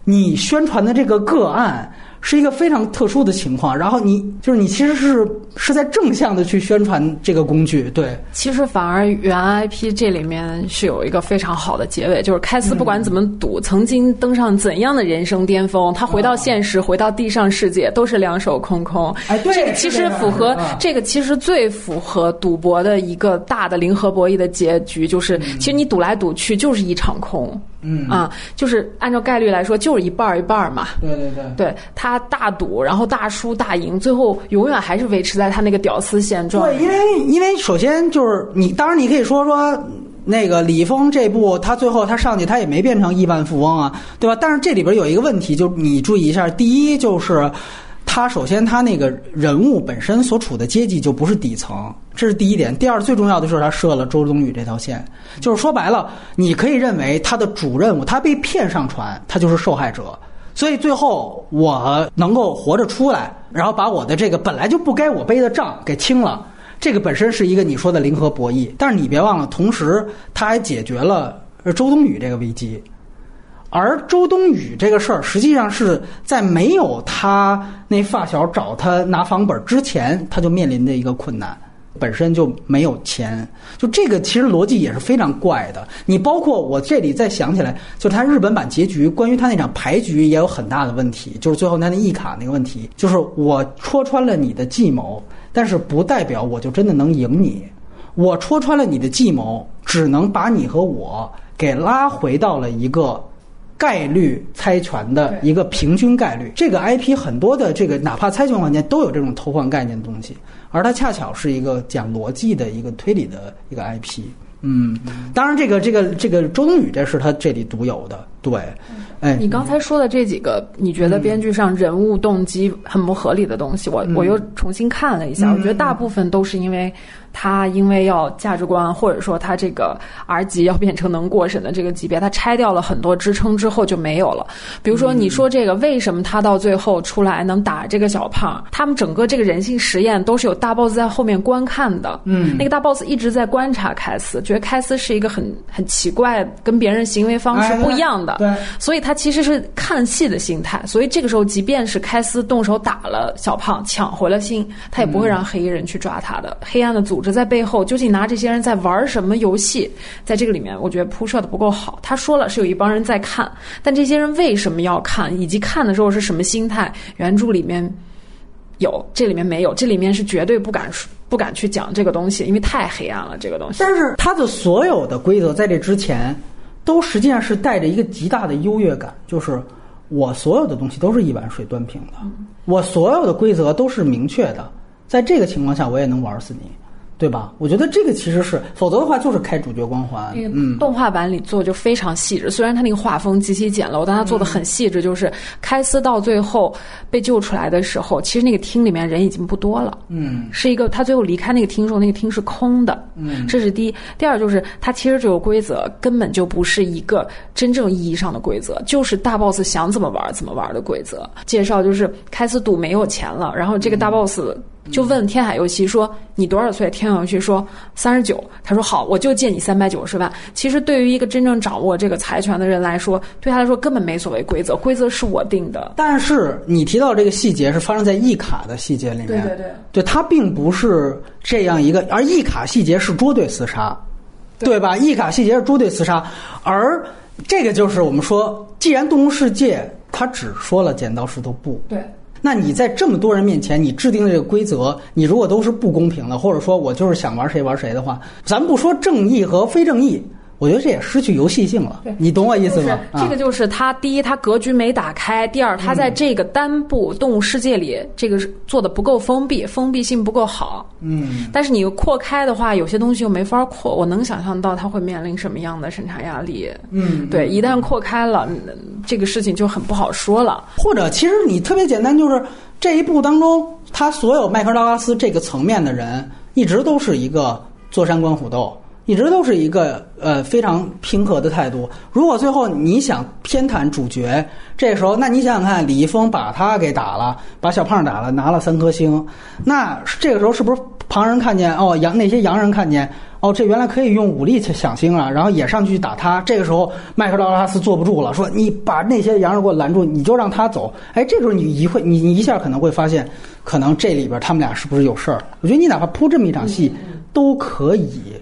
你宣传的这个个案。是一个非常特殊的情况，然后你就是你其实是是在正向的去宣传这个工具，对。其实反而原 IP 这里面是有一个非常好的结尾，就是开司不管怎么赌，曾经登上怎样的人生巅峰，他回到现实，回到地上世界都是两手空空。哎，对，这个其实符合这个其实最符合赌博的一个大的零和博弈的结局，就是其实你赌来赌去就是一场空。嗯啊，就是按照概率来说，就是一半儿一半儿嘛。对对对，对他大赌，然后大输大赢，最后永远还是维持在他那个屌丝现状。对，因为因为首先就是你，当然你可以说说那个李峰这部，他最后他上去他也没变成亿万富翁啊，对吧？但是这里边有一个问题，就你注意一下，第一就是。他首先，他那个人物本身所处的阶级就不是底层，这是第一点。第二，最重要的就是他设了周冬雨这条线，就是说白了，你可以认为他的主任务，他被骗上船，他就是受害者。所以最后我能够活着出来，然后把我的这个本来就不该我背的账给清了，这个本身是一个你说的零和博弈。但是你别忘了，同时他还解决了周冬雨这个危机。而周冬雨这个事儿，实际上是在没有他那发小找他拿房本之前，他就面临的一个困难，本身就没有钱。就这个其实逻辑也是非常怪的。你包括我这里再想起来，就他日本版结局，关于他那场牌局也有很大的问题，就是最后他那一卡那个问题，就是我戳穿了你的计谋，但是不代表我就真的能赢你。我戳穿了你的计谋，只能把你和我给拉回到了一个。概率猜拳的一个平均概率，这个 IP 很多的这个哪怕猜拳环节都有这种偷换概念的东西，而它恰巧是一个讲逻辑的一个推理的一个 IP。嗯，当然这个这个这个周冬雨这是他这里独有的。对，哎，你刚才说的这几个，你觉得编剧上人物动机很不合理的东西，我我又重新看了一下，我觉得大部分都是因为。他因为要价值观，或者说他这个 R 级要变成能过审的这个级别，他拆掉了很多支撑之后就没有了。比如说，你说这个为什么他到最后出来能打这个小胖？他们整个这个人性实验都是有大 boss 在后面观看的。嗯，那个大 boss 一直在观察凯斯，觉得凯斯是一个很很奇怪，跟别人行为方式不一样的。对，所以他其实是看戏的心态。所以这个时候，即便是开斯动手打了小胖，抢回了心，他也不会让黑衣人去抓他的。黑暗的组织。在背后究竟拿这些人在玩什么游戏？在这个里面，我觉得铺设的不够好。他说了是有一帮人在看，但这些人为什么要看，以及看的时候是什么心态？原著里面有，这里面没有。这里面是绝对不敢不敢去讲这个东西，因为太黑暗了。这个东西，但是他的所有的规则在这之前，都实际上是带着一个极大的优越感，就是我所有的东西都是一碗水端平的，我所有的规则都是明确的。在这个情况下，我也能玩死你。对吧？我觉得这个其实是，否则的话就是开主角光环。嗯，动画版里做就非常细致，虽然他那个画风极其简陋，但他做的很细致。就是开司到最后被救出来的时候，其实那个厅里面人已经不多了。嗯，是一个他最后离开那个厅时候，那个厅是空的。嗯，这是第一。第二就是他其实这个规则根本就不是一个真正意义上的规则，就是大 boss 想怎么玩怎么玩的规则。介绍就是开司赌没有钱了，然后这个大 boss。就问天海佑希说：“你多少岁？”天海佑希说：“三十九。”他说：“好，我就借你三百九十万。”其实对于一个真正掌握这个财权的人来说，对他来说根本没所谓规则，规则是我定的。但是你提到这个细节是发生在一卡的细节里面，对对对，对他并不是这样一个，而一卡细节是捉对厮杀，对吧？一卡细节是捉对厮杀，而这个就是我们说，既然动物世界他只说了剪刀石头布，对。那你在这么多人面前，你制定这个规则，你如果都是不公平的，或者说我就是想玩谁玩谁的话，咱不说正义和非正义。我觉得这也失去游戏性了，你懂我意思吗？这个就是他第一，他格局没打开；第二，他在这个单部动物世界里，这个做的不够封闭，封闭性不够好。嗯。但是你扩开的话，有些东西又没法扩。我能想象到他会面临什么样的审查压力。嗯。对，一旦扩开了，这个事情就很不好说了。或者，其实你特别简单，就是这一部当中，他所有麦克道拉斯这个层面的人，一直都是一个坐山观虎斗。一直都是一个呃非常平和的态度。如果最后你想偏袒主角，这时候那你想想看，李易峰把他给打了，把小胖打了，拿了三颗星，那这个时候是不是旁人看见哦洋那些洋人看见哦这原来可以用武力去抢星啊，然后也上去打他。这个时候麦克道拉斯坐不住了，说你把那些洋人给我拦住，你就让他走。哎，这时候你一会你你一下可能会发现，可能这里边他们俩是不是有事儿？我觉得你哪怕铺这么一场戏都可以。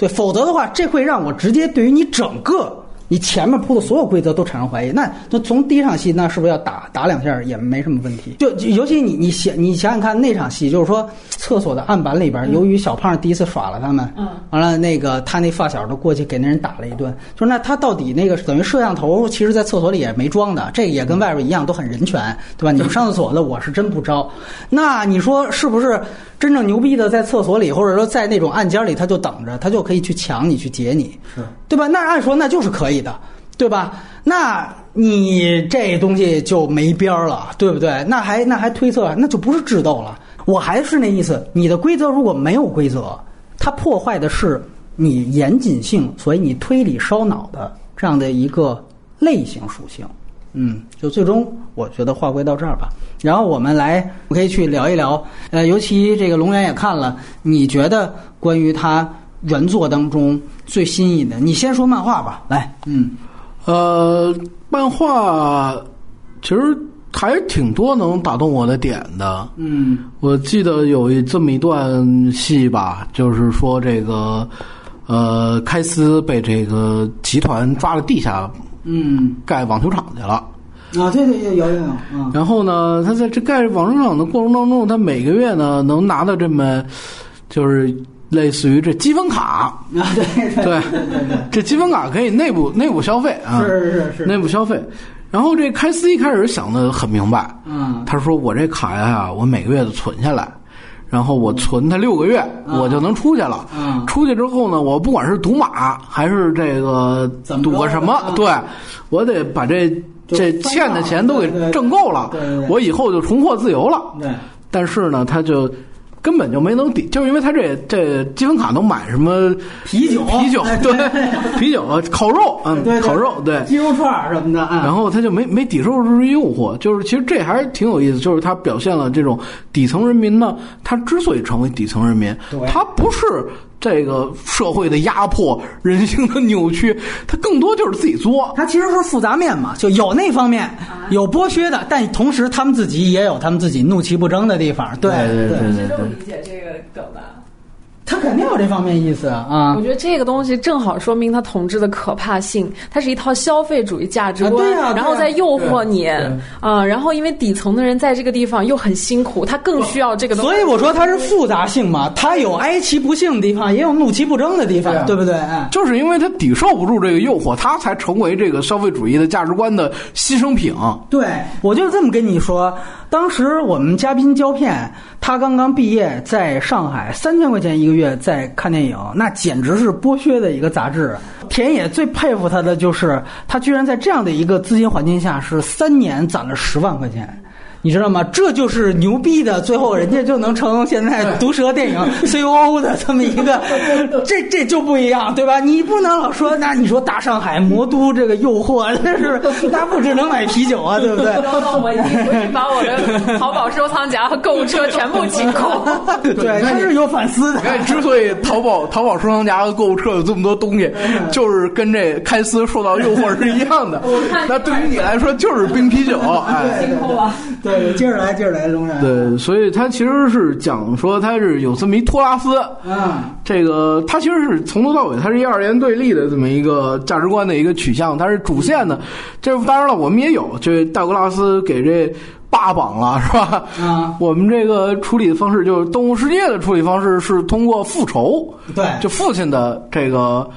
对，否则的话，这会让我直接对于你整个。你前面铺的所有规则都产生怀疑，那那从第一场戏，那是不是要打打两下也没什么问题？就尤其你你想你想想看那场戏，就是说厕所的案板里边，由于小胖第一次耍了他们，嗯，完了那个他那发小都过去给那人打了一顿，就是那他到底那个等于摄像头，其实在厕所里也没装的，这也跟外边一样都很人权，对吧？你们上厕所的我是真不招，那你说是不是真正牛逼的在厕所里，或者说在那种暗间里，他就等着，他就可以去抢你去劫你，是对吧？那按说那就是可以。的，对吧？那你这东西就没边儿了，对不对？那还那还推测，那就不是智斗了。我还是那意思，你的规则如果没有规则，它破坏的是你严谨性，所以你推理烧脑的这样的一个类型属性。嗯，就最终我觉得划归到这儿吧。然后我们来，我可以去聊一聊。呃，尤其这个龙源也看了，你觉得关于他？原作当中最新颖的，你先说漫画吧。来，嗯，呃，漫画其实还挺多能打动我的点的。嗯，我记得有一这么一段戏吧，就是说这个呃，开司被这个集团抓了地下，嗯，盖网球场去了。啊，对对有有有。嗯，然后呢，他在这盖网球场的过程当中，他每个月呢能拿到这么就是。类似于这积分卡。啊，对对对对，这积分卡可以内部内部消费啊，是是是，内部消费。然后这开司一开始想的很明白，嗯，他说我这卡呀，我每个月都存下来，然后我存它六个月，我就能出去了。嗯，出去之后呢，我不管是赌马还是这个赌个什么，对我得把这这欠的钱都给挣够了，我以后就重获自由了。对，但是呢，他就。根本就没能抵，就是因为他这这积分卡能买什么啤酒、啤酒对啤酒、烤肉嗯烤肉对。鸡肉串什么的，然后他就没没抵受住诱惑，就是其实这还是挺有意思，就是他表现了这种底层人民呢，他之所以成为底层人民，他不是。这个社会的压迫、人性的扭曲，他更多就是自己作。他其实是复杂面嘛，就有那方面有剥削的，但同时他们自己也有他们自己怒其不争的地方。对对对对对，理解这个梗的。他肯定有这方面意思啊！我觉得这个东西正好说明他统治的可怕性。它是一套消费主义价值观对，然后再诱惑你啊！然后因为底层的人在这个地方又很辛苦，他更需要这个东西。所以我说它是复杂性嘛，它有哀其不幸的地方，也有怒其不争的地方，对不对？就是因为他抵受不住这个诱惑，他才成为这个消费主义的价值观的牺牲品。对，我就这么跟你说。当时我们嘉宾胶片，他刚刚毕业，在上海三千块钱一个月。月在看电影，那简直是剥削的一个杂志。田野最佩服他的就是，他居然在这样的一个资金环境下，是三年攒了十万块钱。你知道吗？这就是牛逼的，最后人家就能成现在毒舌电影 COO 的这么一个，这这就不一样，对吧？你不能老说，那你说大上海魔都这个诱惑，那是那不只能买啤酒啊，对不对？我已经回去把我的淘宝收藏夹和购物车全部清空。对，他是有反思的。你看，之所以淘宝淘宝收藏夹和购物车有这么多东西，就是跟这开司受到诱惑是一样的。那对于你来说，就是冰啤酒，哎。清空了。对，接着来，接着来，龙源。对，所以他其实是讲说他是有这么一托拉斯，嗯，这个他其实是从头到尾，他是一二元对立的这么一个价值观的一个取向，他是主线的。这当然了，我们也有，这道格拉斯给这霸榜了，是吧？啊，我们这个处理的方式就是《动物世界》的处理方式是通过复仇，对，就父亲的这个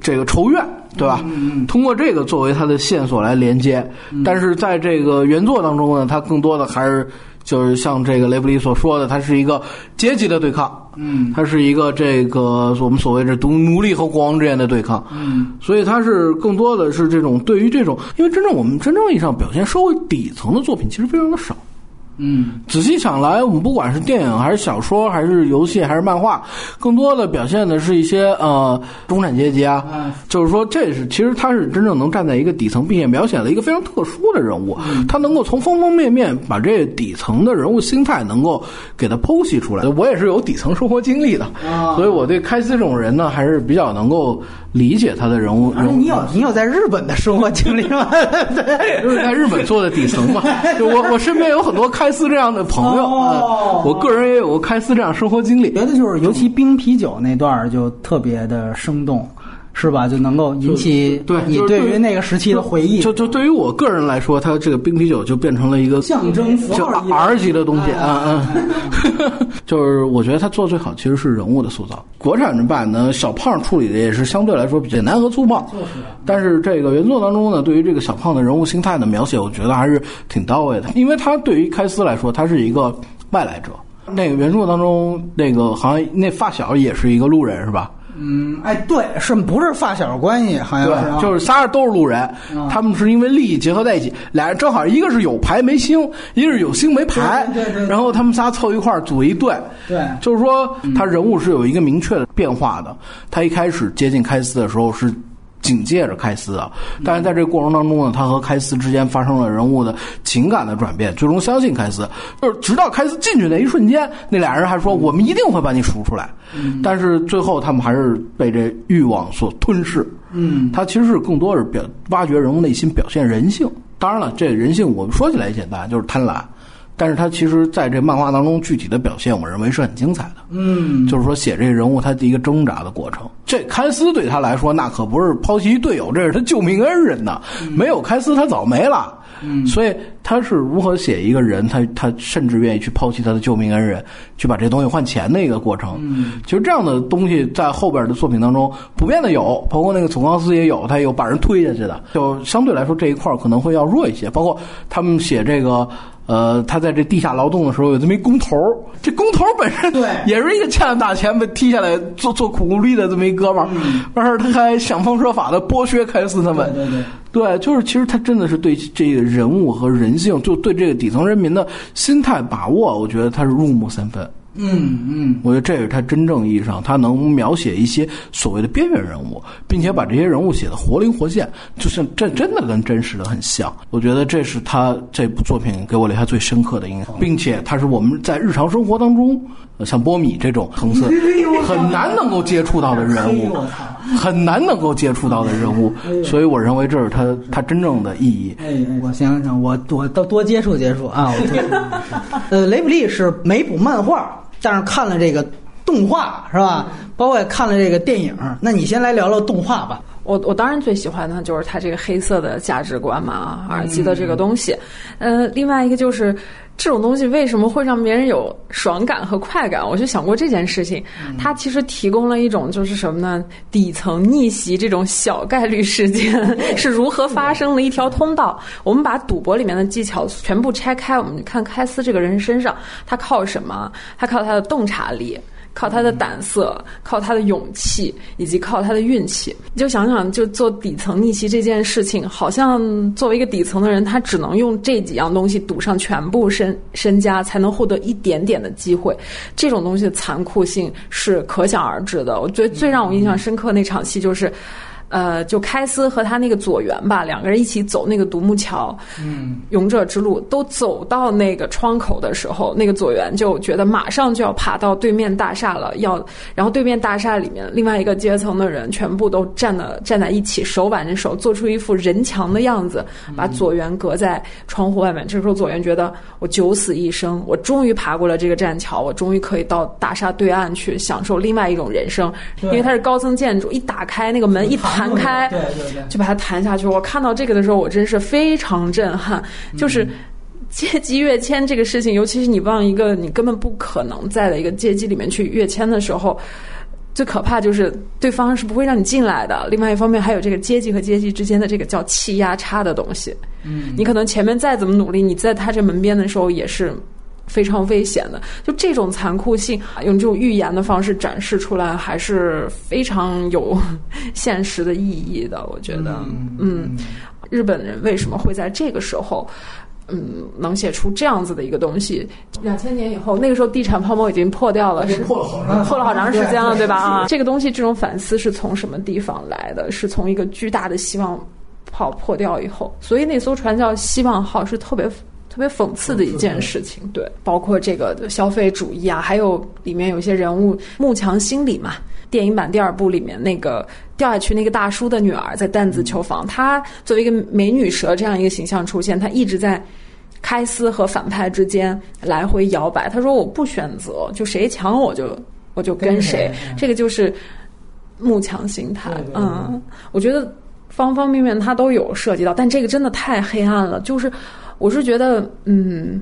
这个仇怨，对吧？通过这个作为他的线索来连接，但是在这个原作当中呢，它更多的还是就是像这个雷布利所说的，它是一个阶级的对抗，嗯。它是一个这个我们所谓的奴奴隶和国王之间的对抗，嗯，所以它是更多的是这种对于这种，因为真正我们真正意义上表现社会底层的作品其实非常的少。嗯。仔细想来，我们不管是电影还是小说，还是游戏，还是漫画，更多的表现的是一些呃中产阶级啊，嗯就是说这是其实他是真正能站在一个底层，并且描写了一个非常特殊的人物，他能够从方方面面把这底层的人物心态能够给他剖析出来。我也是有底层生活经历的，啊。所以我对开司这种人呢，还是比较能够理解他的人物。人物你有你有在日本的生活 经历吗？对，就是在日本做的底层嘛，就我我身边有很多开司这样的朋友，我个人也有过开司这样生活经历。觉得就是尤其冰啤酒那段就特别的生动，是吧？就能够引起对你对于那个时期的回忆，就就对于我个人来说，它这个冰啤酒就变成了一个象征符就号一 R 级的东西哎啊嗯，就是我觉得他做最好其实是人物的塑造。国产版呢，小胖处理的也是相对来说比较简单和粗暴，但是这个原作当中呢，对于这个小胖的人物心态的描写，我觉得还是挺到位的，因为他对于开司来说，他是一个外来者。那个原著当中，那个好像那发小也是一个路人，是吧？嗯，哎，对，是不是发小关系？好像是啊，就是仨人都是路人，嗯他们是因为利益结合在一起，俩人正好一个是有牌没星，一个是有星没牌，对对对对然后他们仨凑一块儿组一队，对就是说他人物是有一个明确的变化的。他一开始接近开司的时候是。警戒着开司啊，但是在这个过程当中呢，他和开司之间发生了人物的情感的转变，最终相信开司。就是直到开司进去那一瞬间，那俩人还说我们一定会把你赎出来，但是最后他们还是被这欲望所吞噬。嗯，他其实是更多是表挖掘人物内心，表现人性。当然了，这人性我们说起来也简单，就是贪婪。但是他其实在这漫画当中具体的表现，我认为是很精彩的。嗯，就是说写这个人物他的一个挣扎的过程。这开斯对他来说，那可不是抛弃队友，这是他救命恩人呐。没有开斯，他早没了。嗯所以他是如何写一个人，他他甚至愿意去抛弃他的救命恩人，去把这东西换钱的一个过程。嗯，其实这样的东西在后边的作品当中普遍的有，包括那个总钢丝也有，他有把人推下去的，就相对来说这一块可能会要弱一些。包括他们写这个。呃，他在这地下劳动的时候有这么一工头这工头本身对也是一个欠了大钱被踢下来做做苦工力的这么一哥们儿，嗯完事儿他还想方设法的剥削开司他们，对对对。对，就是其实他真的是对这个人物和人性，就对这个底层人民的心态把握，我觉得他是入木三分。嗯嗯，我觉得这是他真正意义上，他能描写一些所谓的边缘人物，并且把这些人物写的活灵活现，就像这真的跟真实的很像。我觉得这是他这部作品给我留下最深刻的印象，并且他是我们在日常生活当中，呃像波米这种层次 很难能够接触到的人物很难能够接触到的人物，所以我认为这是他他真正的意义。哎，哎我想想，我我多多接触接触啊。呃，雷普利是没补漫画，但是看了这个动画是吧？包括也看了这个电影。那你先来聊聊动画吧。我我当然最喜欢的就是他这个黑色的价值观嘛，耳机的这个东西。呃，另外一个就是这种东西为什么会让别人有爽感和快感？我就想过这件事情。它其实提供了一种就是什么呢？底层逆袭这种小概率事件 是如何发生的一条通道。我们把赌博里面的技巧全部拆开，我们看开斯这个人身上，他靠什么？他靠他的洞察力。靠他的胆色，靠他的勇气，以及靠他的运气。你就想想，就做底层逆袭这件事情，好像作为一个底层的人，他只能用这几样东西赌上全部身身家，才能获得一点点的机会。这种东西的残酷性是可想而知的。我觉得最让我印象深刻那场戏就是。呃，就开司和他那个左元吧，两个人一起走那个独木桥，嗯，勇者之路，都走到那个窗口的时候，那个左元就觉得马上就要爬到对面大厦了，要，然后对面大厦里面另外一个阶层的人全部都站了站在一起，手挽着手，做出一副人墙的样子，把左元隔在窗户外面。这时候左元觉得我九死一生，我终于爬过了这个栈桥，我终于可以到大厦对岸去享受另外一种人生，因为它是高层建筑，一打开那个门一弹。弹开，对对对，就把它弹下去。我看到这个的时候，我真是非常震撼。就是阶级跃迁这个事情，尤其是你往一个你根本不可能在的一个阶级里面去跃迁的时候，最可怕就是对方是不会让你进来的。另外一方面，还有这个阶级和阶级之间的这个叫气压差的东西。嗯，你可能前面再怎么努力，你在他这门边的时候也是。非常危险的，就这种残酷性，用这种预言的方式展示出来，还是非常有现实的意义的。我觉得，嗯，日本人为什么会在这个时候，嗯，能写出这样子的一个东西？两千年以后，那个时候地产泡沫已经破掉了，是破了好长破了好长时间了，对吧？啊，这个东西，这种反思是从什么地方来的？是从一个巨大的希望泡破掉以后，所以那艘船叫希望号，是特别。特别讽刺的一件事情，对，包括这个消费主义啊，还有里面有一些人物慕强心理嘛。电影版第二部里面那个掉下去那个大叔的女儿在弹子球房，她作为一个美女蛇这样一个形象出现，她一直在开司和反派之间来回摇摆。她说：“我不选择，就谁强我就我就跟谁。”这个就是慕强心态。嗯，我觉得方方面面他都有涉及到，但这个真的太黑暗了，就是。我是觉得，嗯，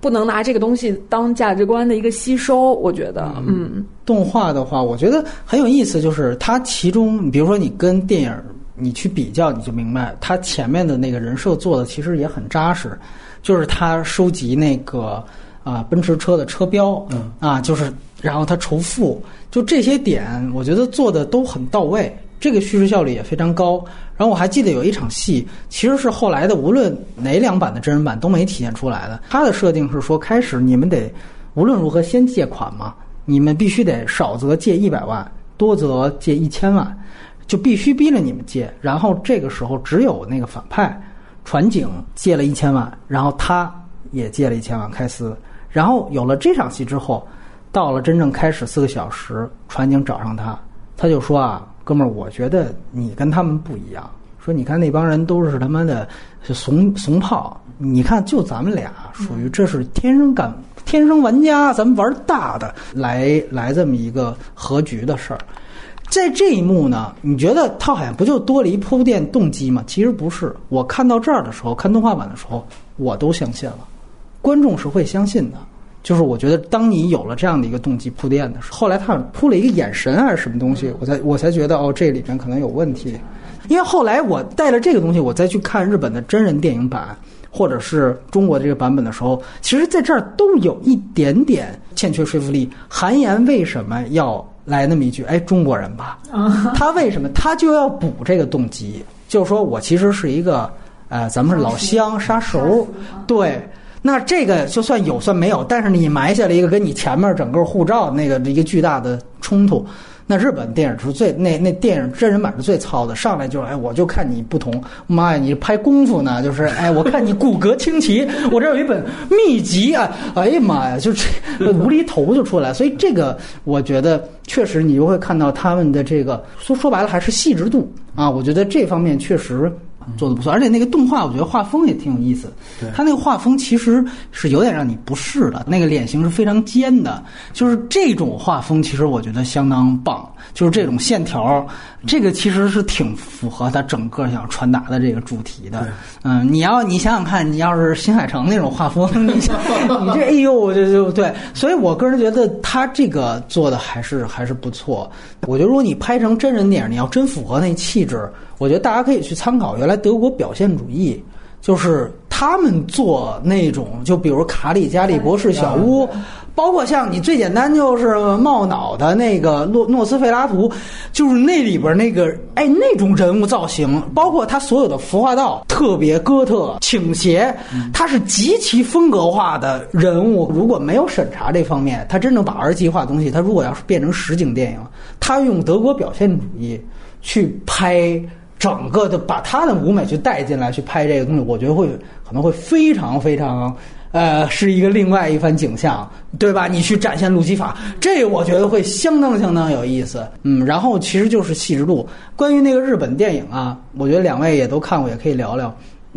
不能拿这个东西当价值观的一个吸收。我觉得，嗯，动画的话，我觉得很有意思，就是它其中，比如说你跟电影你去比较，你就明白，它前面的那个人设做的其实也很扎实，就是他收集那个啊奔驰车的车标，嗯啊，就是然后他仇富，就这些点，我觉得做的都很到位。这个叙事效率也非常高。然后我还记得有一场戏，其实是后来的，无论哪两版的真人版都没体现出来的。它的设定是说，开始你们得无论如何先借款嘛，你们必须得少则借一百万，多则借一千万，就必须逼着你们借。然后这个时候只有那个反派船警借了一千万，然后他也借了一千万开司。然后有了这场戏之后，到了真正开始四个小时，船警找上他，他就说啊。哥们儿，我觉得你跟他们不一样。说你看那帮人都是他妈的怂怂炮，你看就咱们俩属于这是天生干天生玩家，咱们玩大的来来这么一个和局的事儿。在这一幕呢，你觉得他好像不就多了一铺垫动机吗？其实不是。我看到这儿的时候，看动画版的时候，我都相信了，观众是会相信的。就是我觉得，当你有了这样的一个动机铺垫的时候，后来他铺了一个眼神还是什么东西，我才我才觉得哦，这里面可能有问题。因为后来我带了这个东西，我再去看日本的真人电影版，或者是中国的这个版本的时候，其实在这儿都有一点点欠缺说服力。韩延为什么要来那么一句？哎，中国人吧？他为什么他就要补这个动机？就是说我其实是一个呃，咱们是老乡杀熟，对。那这个就算有算没有，但是你埋下了一个跟你前面整个护照那个一个巨大的冲突。那日本电影是最那那电影真人版是最糙的，上来就哎，我就看你不同，妈呀，你拍功夫呢，就是哎，我看你骨骼清奇，我这有一本秘籍啊，哎呀妈呀，就这无厘头就出来。所以这个我觉得确实你就会看到他们的这个说说白了还是细致度啊，我觉得这方面确实。做的不错，而且那个动画我觉得画风也挺有意思。对，他那个画风其实是有点让你不适的，那个脸型是非常尖的，就是这种画风其实我觉得相当棒，就是这种线条，这个其实是挺符合他整个想传达的这个主题的。嗯，你要你想想看，你要是新海诚那种画风，你你这哎呦，就就对，所以我个人觉得他这个做的还是还是不错。我觉得如果你拍成真人电影，你要真符合那气质。我觉得大家可以去参考原来德国表现主义，就是他。们做那种，就比如卡里加里博士小屋。包括像你最简单就是冒脑的那个诺诺斯费拉图，就是那里边那个哎那种人物造型，包括他所有的服化道特别哥特倾斜，他是极其风格化的人物。如果没有审查这方面，他真正把 R 级化东西，他如果要是变成实景电影，他用德国表现主义去拍整个的，把他的舞美去带进来去拍这个东西，我觉得会可能会非常非常。呃，是一个另外一番景象，对吧？你去展现路西法，这我觉得会相当相当有意思。嗯，然后其实就是细致度。关于那个日本电影啊，我觉得两位也都看过，也可以聊聊。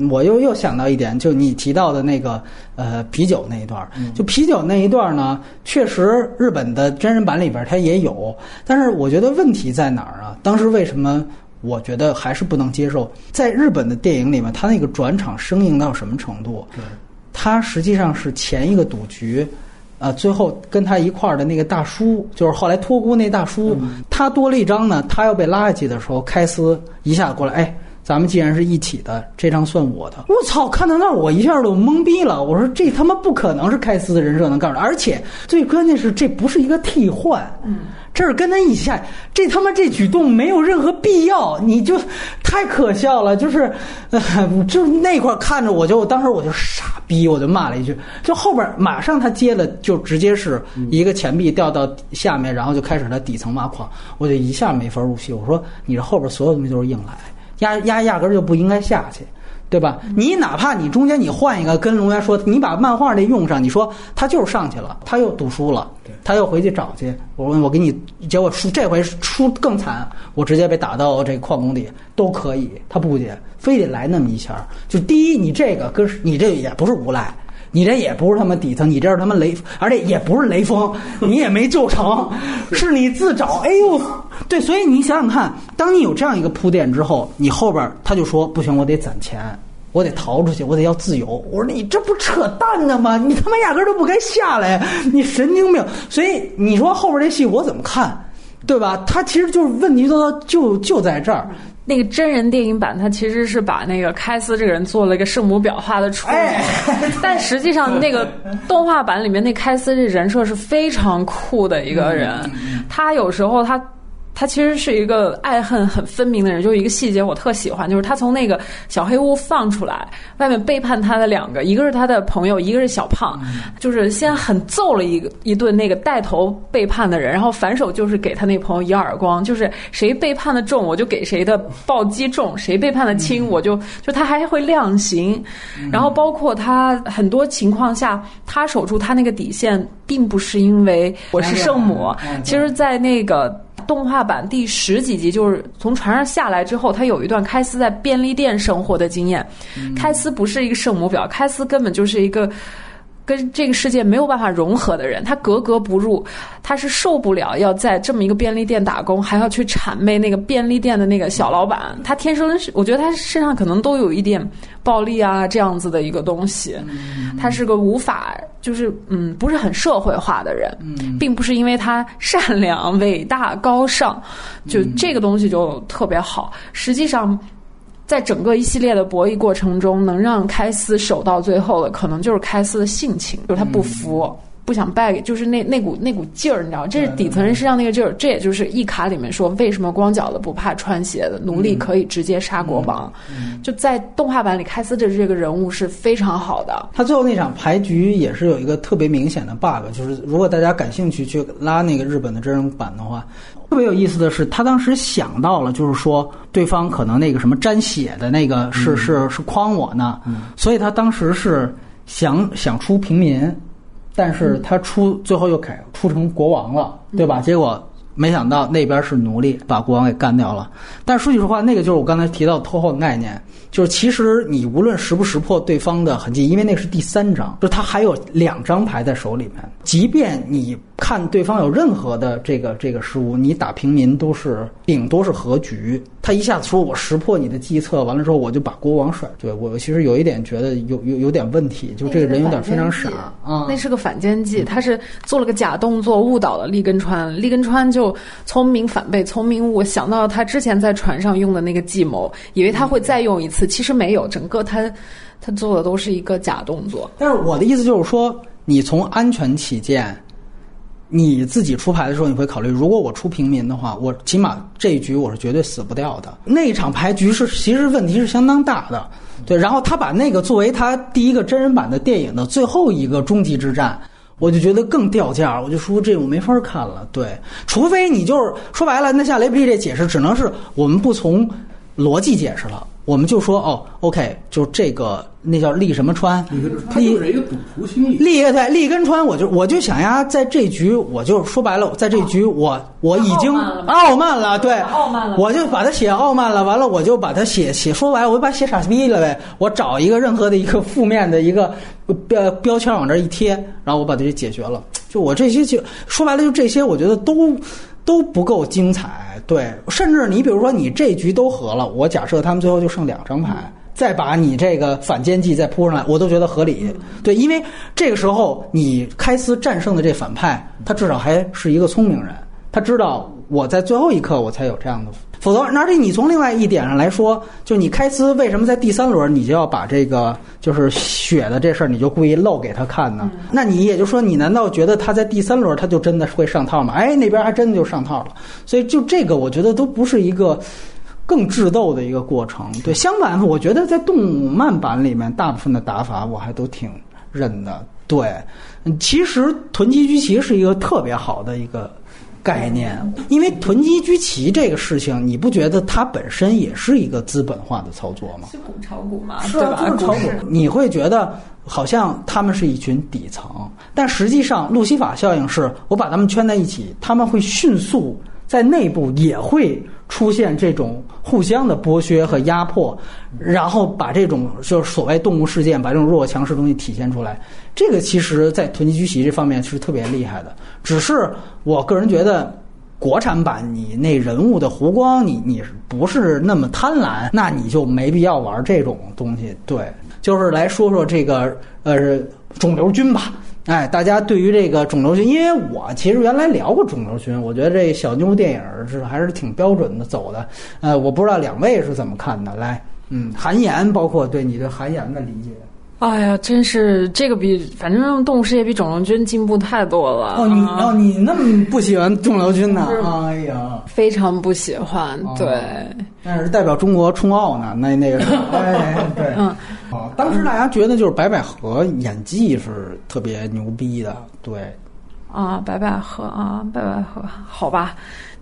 我又又想到一点，就你提到的那个呃啤酒那一段，就啤酒那一段呢，确实日本的真人版里边它也有，但是我觉得问题在哪儿啊？当时为什么我觉得还是不能接受？在日本的电影里面，他那个转场生硬到什么程度？他实际上是前一个赌局，呃，最后跟他一块儿的那个大叔，就是后来托孤那大叔，他多了一张呢。他要被拉下去的时候，开司一下子过来，哎，咱们既然是一起的，这张算我的。我操！看到那儿，我一下都懵逼了。我说这他妈不可能是开司的人设能干出来，而且最关键是这不是一个替换。嗯。这是跟他一起下，这他妈这举动没有任何必要，你就太可笑了。就是，就是那块看着我就当时我就傻逼，我就骂了一句。就后边马上他接了，就直接是一个钱币掉到下面，然后就开始他底层挖矿，我就一下没法入戏。我说你这后边所有东西都是硬来，压压压根就不应该下去。对吧？你哪怕你中间你换一个，跟龙源说，你把漫画那用上，你说他就是上去了，他又赌输了，他又回去找去。我问我给你，结果输这回输更惨，我直接被打到这矿工里都可以，他不接，非得来那么一下。就第一，你这个跟你这也不是无赖，你这也不是他妈底层，你这是他妈雷，而且也不是雷锋，你也没救成，是你自找。哎呦，对，所以你想想看，当你有这样一个铺垫之后，你后边他就说不行，我得攒钱。我得逃出去，我得要自由。我说你这不扯淡呢吗？你他妈压根儿都不该下来，你神经病！所以你说后边这戏我怎么看，对吧？他其实就是问题都就就在这儿。那个真人电影版，他其实是把那个开司这个人做了一个圣母婊化的处理，但实际上那个动画版里面那开司这人设是非常酷的一个人，他有时候他。他其实是一个爱恨很分明的人，就一个细节我特喜欢，就是他从那个小黑屋放出来，外面背叛他的两个，一个是他的朋友，一个是小胖，就是先狠揍了一个一顿那个带头背叛的人，然后反手就是给他那朋友一耳光，就是谁背叛的重，我就给谁的暴击重；谁背叛的轻，我就就他还会量刑。然后包括他很多情况下，他守住他那个底线，并不是因为我是圣母，其实，在那个。动画版第十几集就是从船上下来之后，他有一段开司在便利店生活的经验。开司不是一个圣母婊，开司根本就是一个。跟这个世界没有办法融合的人，他格格不入，他是受不了要在这么一个便利店打工，还要去谄媚那个便利店的那个小老板。他天生是，我觉得他身上可能都有一点暴力啊这样子的一个东西。他是个无法，就是嗯，不是很社会化的人，并不是因为他善良、伟大、高尚，就这个东西就特别好。实际上。在整个一系列的博弈过程中，能让开司守到最后的，可能就是开司的性情，就是他不服，不想败给，就是那那股那股劲儿，你知道，这是底层人身上那个劲儿。这也就是一卡里面说，为什么光脚的不怕穿鞋的，奴隶可以直接杀国王。就在动画版里，开司的这个人物是非常好的。他最后那场牌局也是有一个特别明显的 bug，就是如果大家感兴趣去拉那个日本的真人版的话。特别有意思的是，他当时想到了，就是说对方可能那个什么沾血的那个是是是诓我呢，所以他当时是想想出平民，但是他出最后又改出成国王了，对吧？结果没想到那边是奴隶，把国王给干掉了。但说句实话，那个就是我刚才提到偷后的概念。就是其实你无论识不识破对方的痕迹，因为那是第三张，就他还有两张牌在手里面。即便你看对方有任何的这个这个失误，你打平民都是顶多是和局。他一下子说我识破你的计策，完了之后我就把国王甩。对我其实有一点觉得有有有点问题，就这个人有点非常傻啊。那是个反间计，他是做了个假动作误导了利根川，利根川就就聪明反被聪明误，想到他之前在船上用的那个计谋，以为他会再用一次，其实没有，整个他他做的都是一个假动作。但是我的意思就是说，你从安全起见。你自己出牌的时候，你会考虑，如果我出平民的话，我起码这一局我是绝对死不掉的。那场牌局是其实问题是相当大的，对。然后他把那个作为他第一个真人版的电影的最后一个终极之战，我就觉得更掉价，我就说这我没法看了。对，除非你就是说白了，那像雷布利这解释，只能是我们不从逻辑解释了。我们就说哦，OK，就这个那叫立什么川，立是一个赌徒心理。立对立根川，我就我就想呀，在这局，我就说白了，在这局我我已经傲慢了，对，傲慢了，我就把它写傲慢了，完了我就把它写写说白了，我就把写傻逼了呗。我找一个任何的一个负面的一个标标签往这一贴，然后我把这些解决了。就我这些就说白了，就这些，我觉得都。都不够精彩，对，甚至你比如说你这局都和了，我假设他们最后就剩两张牌，再把你这个反间计再铺上来，我都觉得合理，对，因为这个时候你开司战胜的这反派，他至少还是一个聪明人，他知道我在最后一刻我才有这样的。否则，而且你从另外一点上来说，就你开司为什么在第三轮你就要把这个就是血的这事儿，你就故意露给他看呢？那你也就说，你难道觉得他在第三轮他就真的会上套吗？哎，那边还真的就上套了。所以就这个，我觉得都不是一个更智斗的一个过程。对，相反，我觉得在动漫版里面，大部分的打法我还都挺认的。对，其实囤积居奇是一个特别好的一个。概念，因为囤积居奇这个事情，你不觉得它本身也是一个资本化的操作吗？是股炒股嘛，对吧？炒股，你会觉得好像他们是一群底层，但实际上路西法效应是我把他们圈在一起，他们会迅速在内部也会出现这种互相的剥削和压迫，然后把这种就是所谓动物事件，把这种弱强势东西体现出来。这个其实，在囤积居奇这方面是特别厉害的。只是我个人觉得，国产版你那人物的弧光，你你不是那么贪婪，那你就没必要玩这种东西。对，就是来说说这个呃肿瘤君吧。哎，大家对于这个肿瘤群，因为我其实原来聊过肿瘤群，我觉得这小妞电影是还是挺标准的走的。呃，我不知道两位是怎么看的？来，嗯，韩岩，包括对你对韩岩的理解。哎呀，真是这个比反正动物世界比肿瘤君进步太多了。哦，你哦，你那么不喜欢肿瘤君呢？哎呀，非常不喜欢。对，那是代表中国冲奥呢。那那个，哎，对，嗯，啊，当时大家觉得就是白百合演技是特别牛逼的。对，啊，白百合啊，白百合，好吧。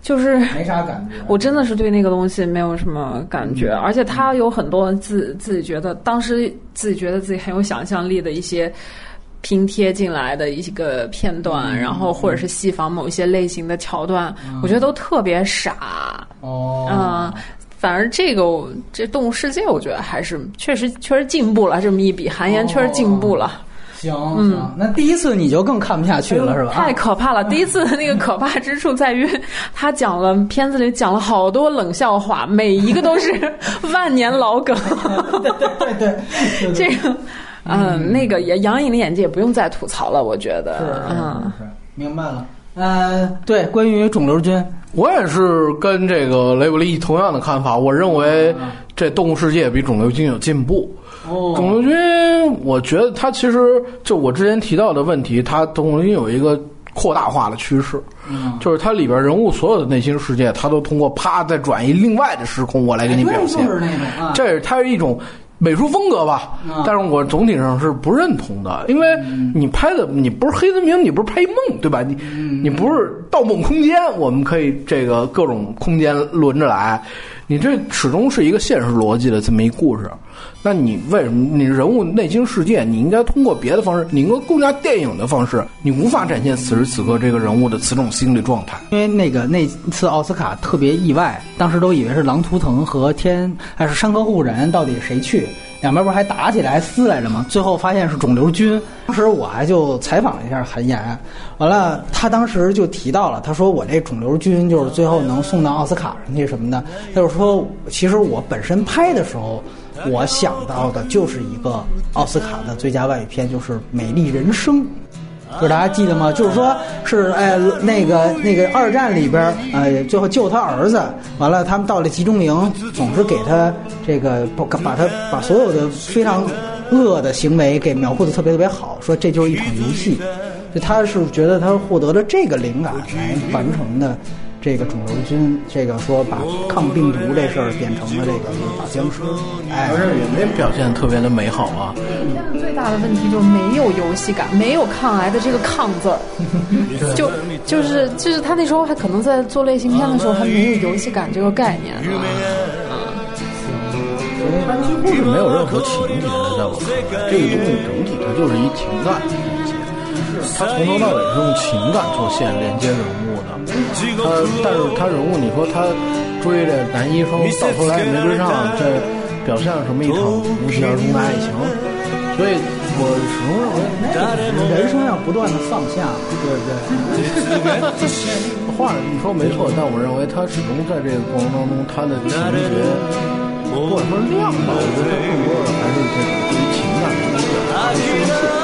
就是没啥感觉，我真的是对那个东西没有什么感觉，而且他有很多自自己觉得当时自己觉得自己很有想象力的一些拼贴进来的一个片段，然后或者是戏仿某一些类型的桥段，我觉得都特别傻。哦，嗯，反而这个这动物世界，我觉得还是确实确实进步了。这么一比，韩延确实进步了。行，行，那第一次你就更看不下去了，是吧？太可怕了！第一次的那个可怕之处在于，他讲了片子里讲了好多冷笑话，每一个都是万年老梗。对对对，这个，嗯，那个也杨颖的演技也不用再吐槽了，我觉得。是，嗯，明白了。嗯，对，关于肿瘤君，我也是跟这个雷布利同样的看法。我认为这动物世界比肿瘤君有进步。肿瘤君，我觉得他其实就我之前提到的问题，他肿瘤君有一个扩大化的趋势，就是它里边人物所有的内心世界，他都通过啪再转移另外的时空，我来给你表现。这是它是一种美术风格吧？但是我总体上是不认同的，因为你拍的你不是黑泽明，你不是拍梦对吧？你你不是《盗梦空间》，我们可以这个各种空间轮着来，你这始终是一个现实逻辑的这么一故事。那你为什么你人物内心世界？你应该通过别的方式，你应该更加电影的方式，你无法展现此时此刻这个人物的此种心理状态。因为那个那次奥斯卡特别意外，当时都以为是狼图腾和天还是山河护人，到底谁去？两边不是还打起来撕来着吗？最后发现是肿瘤君。当时我还就采访了一下韩岩，完了他当时就提到了，他说我这肿瘤君就是最后能送到奥斯卡上去什么的。他就说，其实我本身拍的时候。我想到的就是一个奥斯卡的最佳外语片，就是《美丽人生》。就是大家记得吗？就是说是哎，那个那个二战里边，呃，最后救他儿子，完了他们到了集中营，总是给他这个把把他把所有的非常恶的行为给描绘的特别特别好，说这就是一场游戏，就他是觉得他获得了这个灵感来完成的。这个肿瘤菌，这个说把抗病毒这事儿变成了这个打僵尸，哎，而且也没表现特别的美好啊。片子最大的问题就是没有游戏感，没有抗癌的这个抗字。儿，就就是就是他那时候还可能在做类型片的时候还没有游戏感这个概念呢。他几乎是没有任何情节的，在我看来，这个东西整体它就是一情感他从头到尾是用情感做线连接人物的。他，但是他人物，你说他追这男医生，到头来也没追上，这表现了什么一场无疾而终的爱情？所以我始终认为，人生要不断的放下，对不对？话你说没错，但我认为他始终在这个过程当中，他的情节，或者说量吧，我觉得更多的还是这种对于情感的一个宣泄。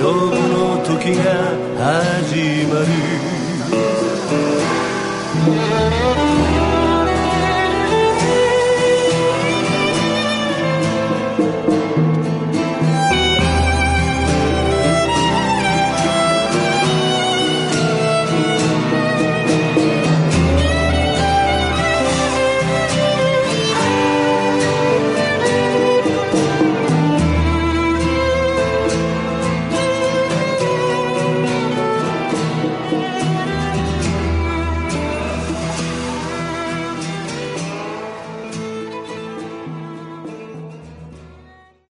勝負の時が始まる。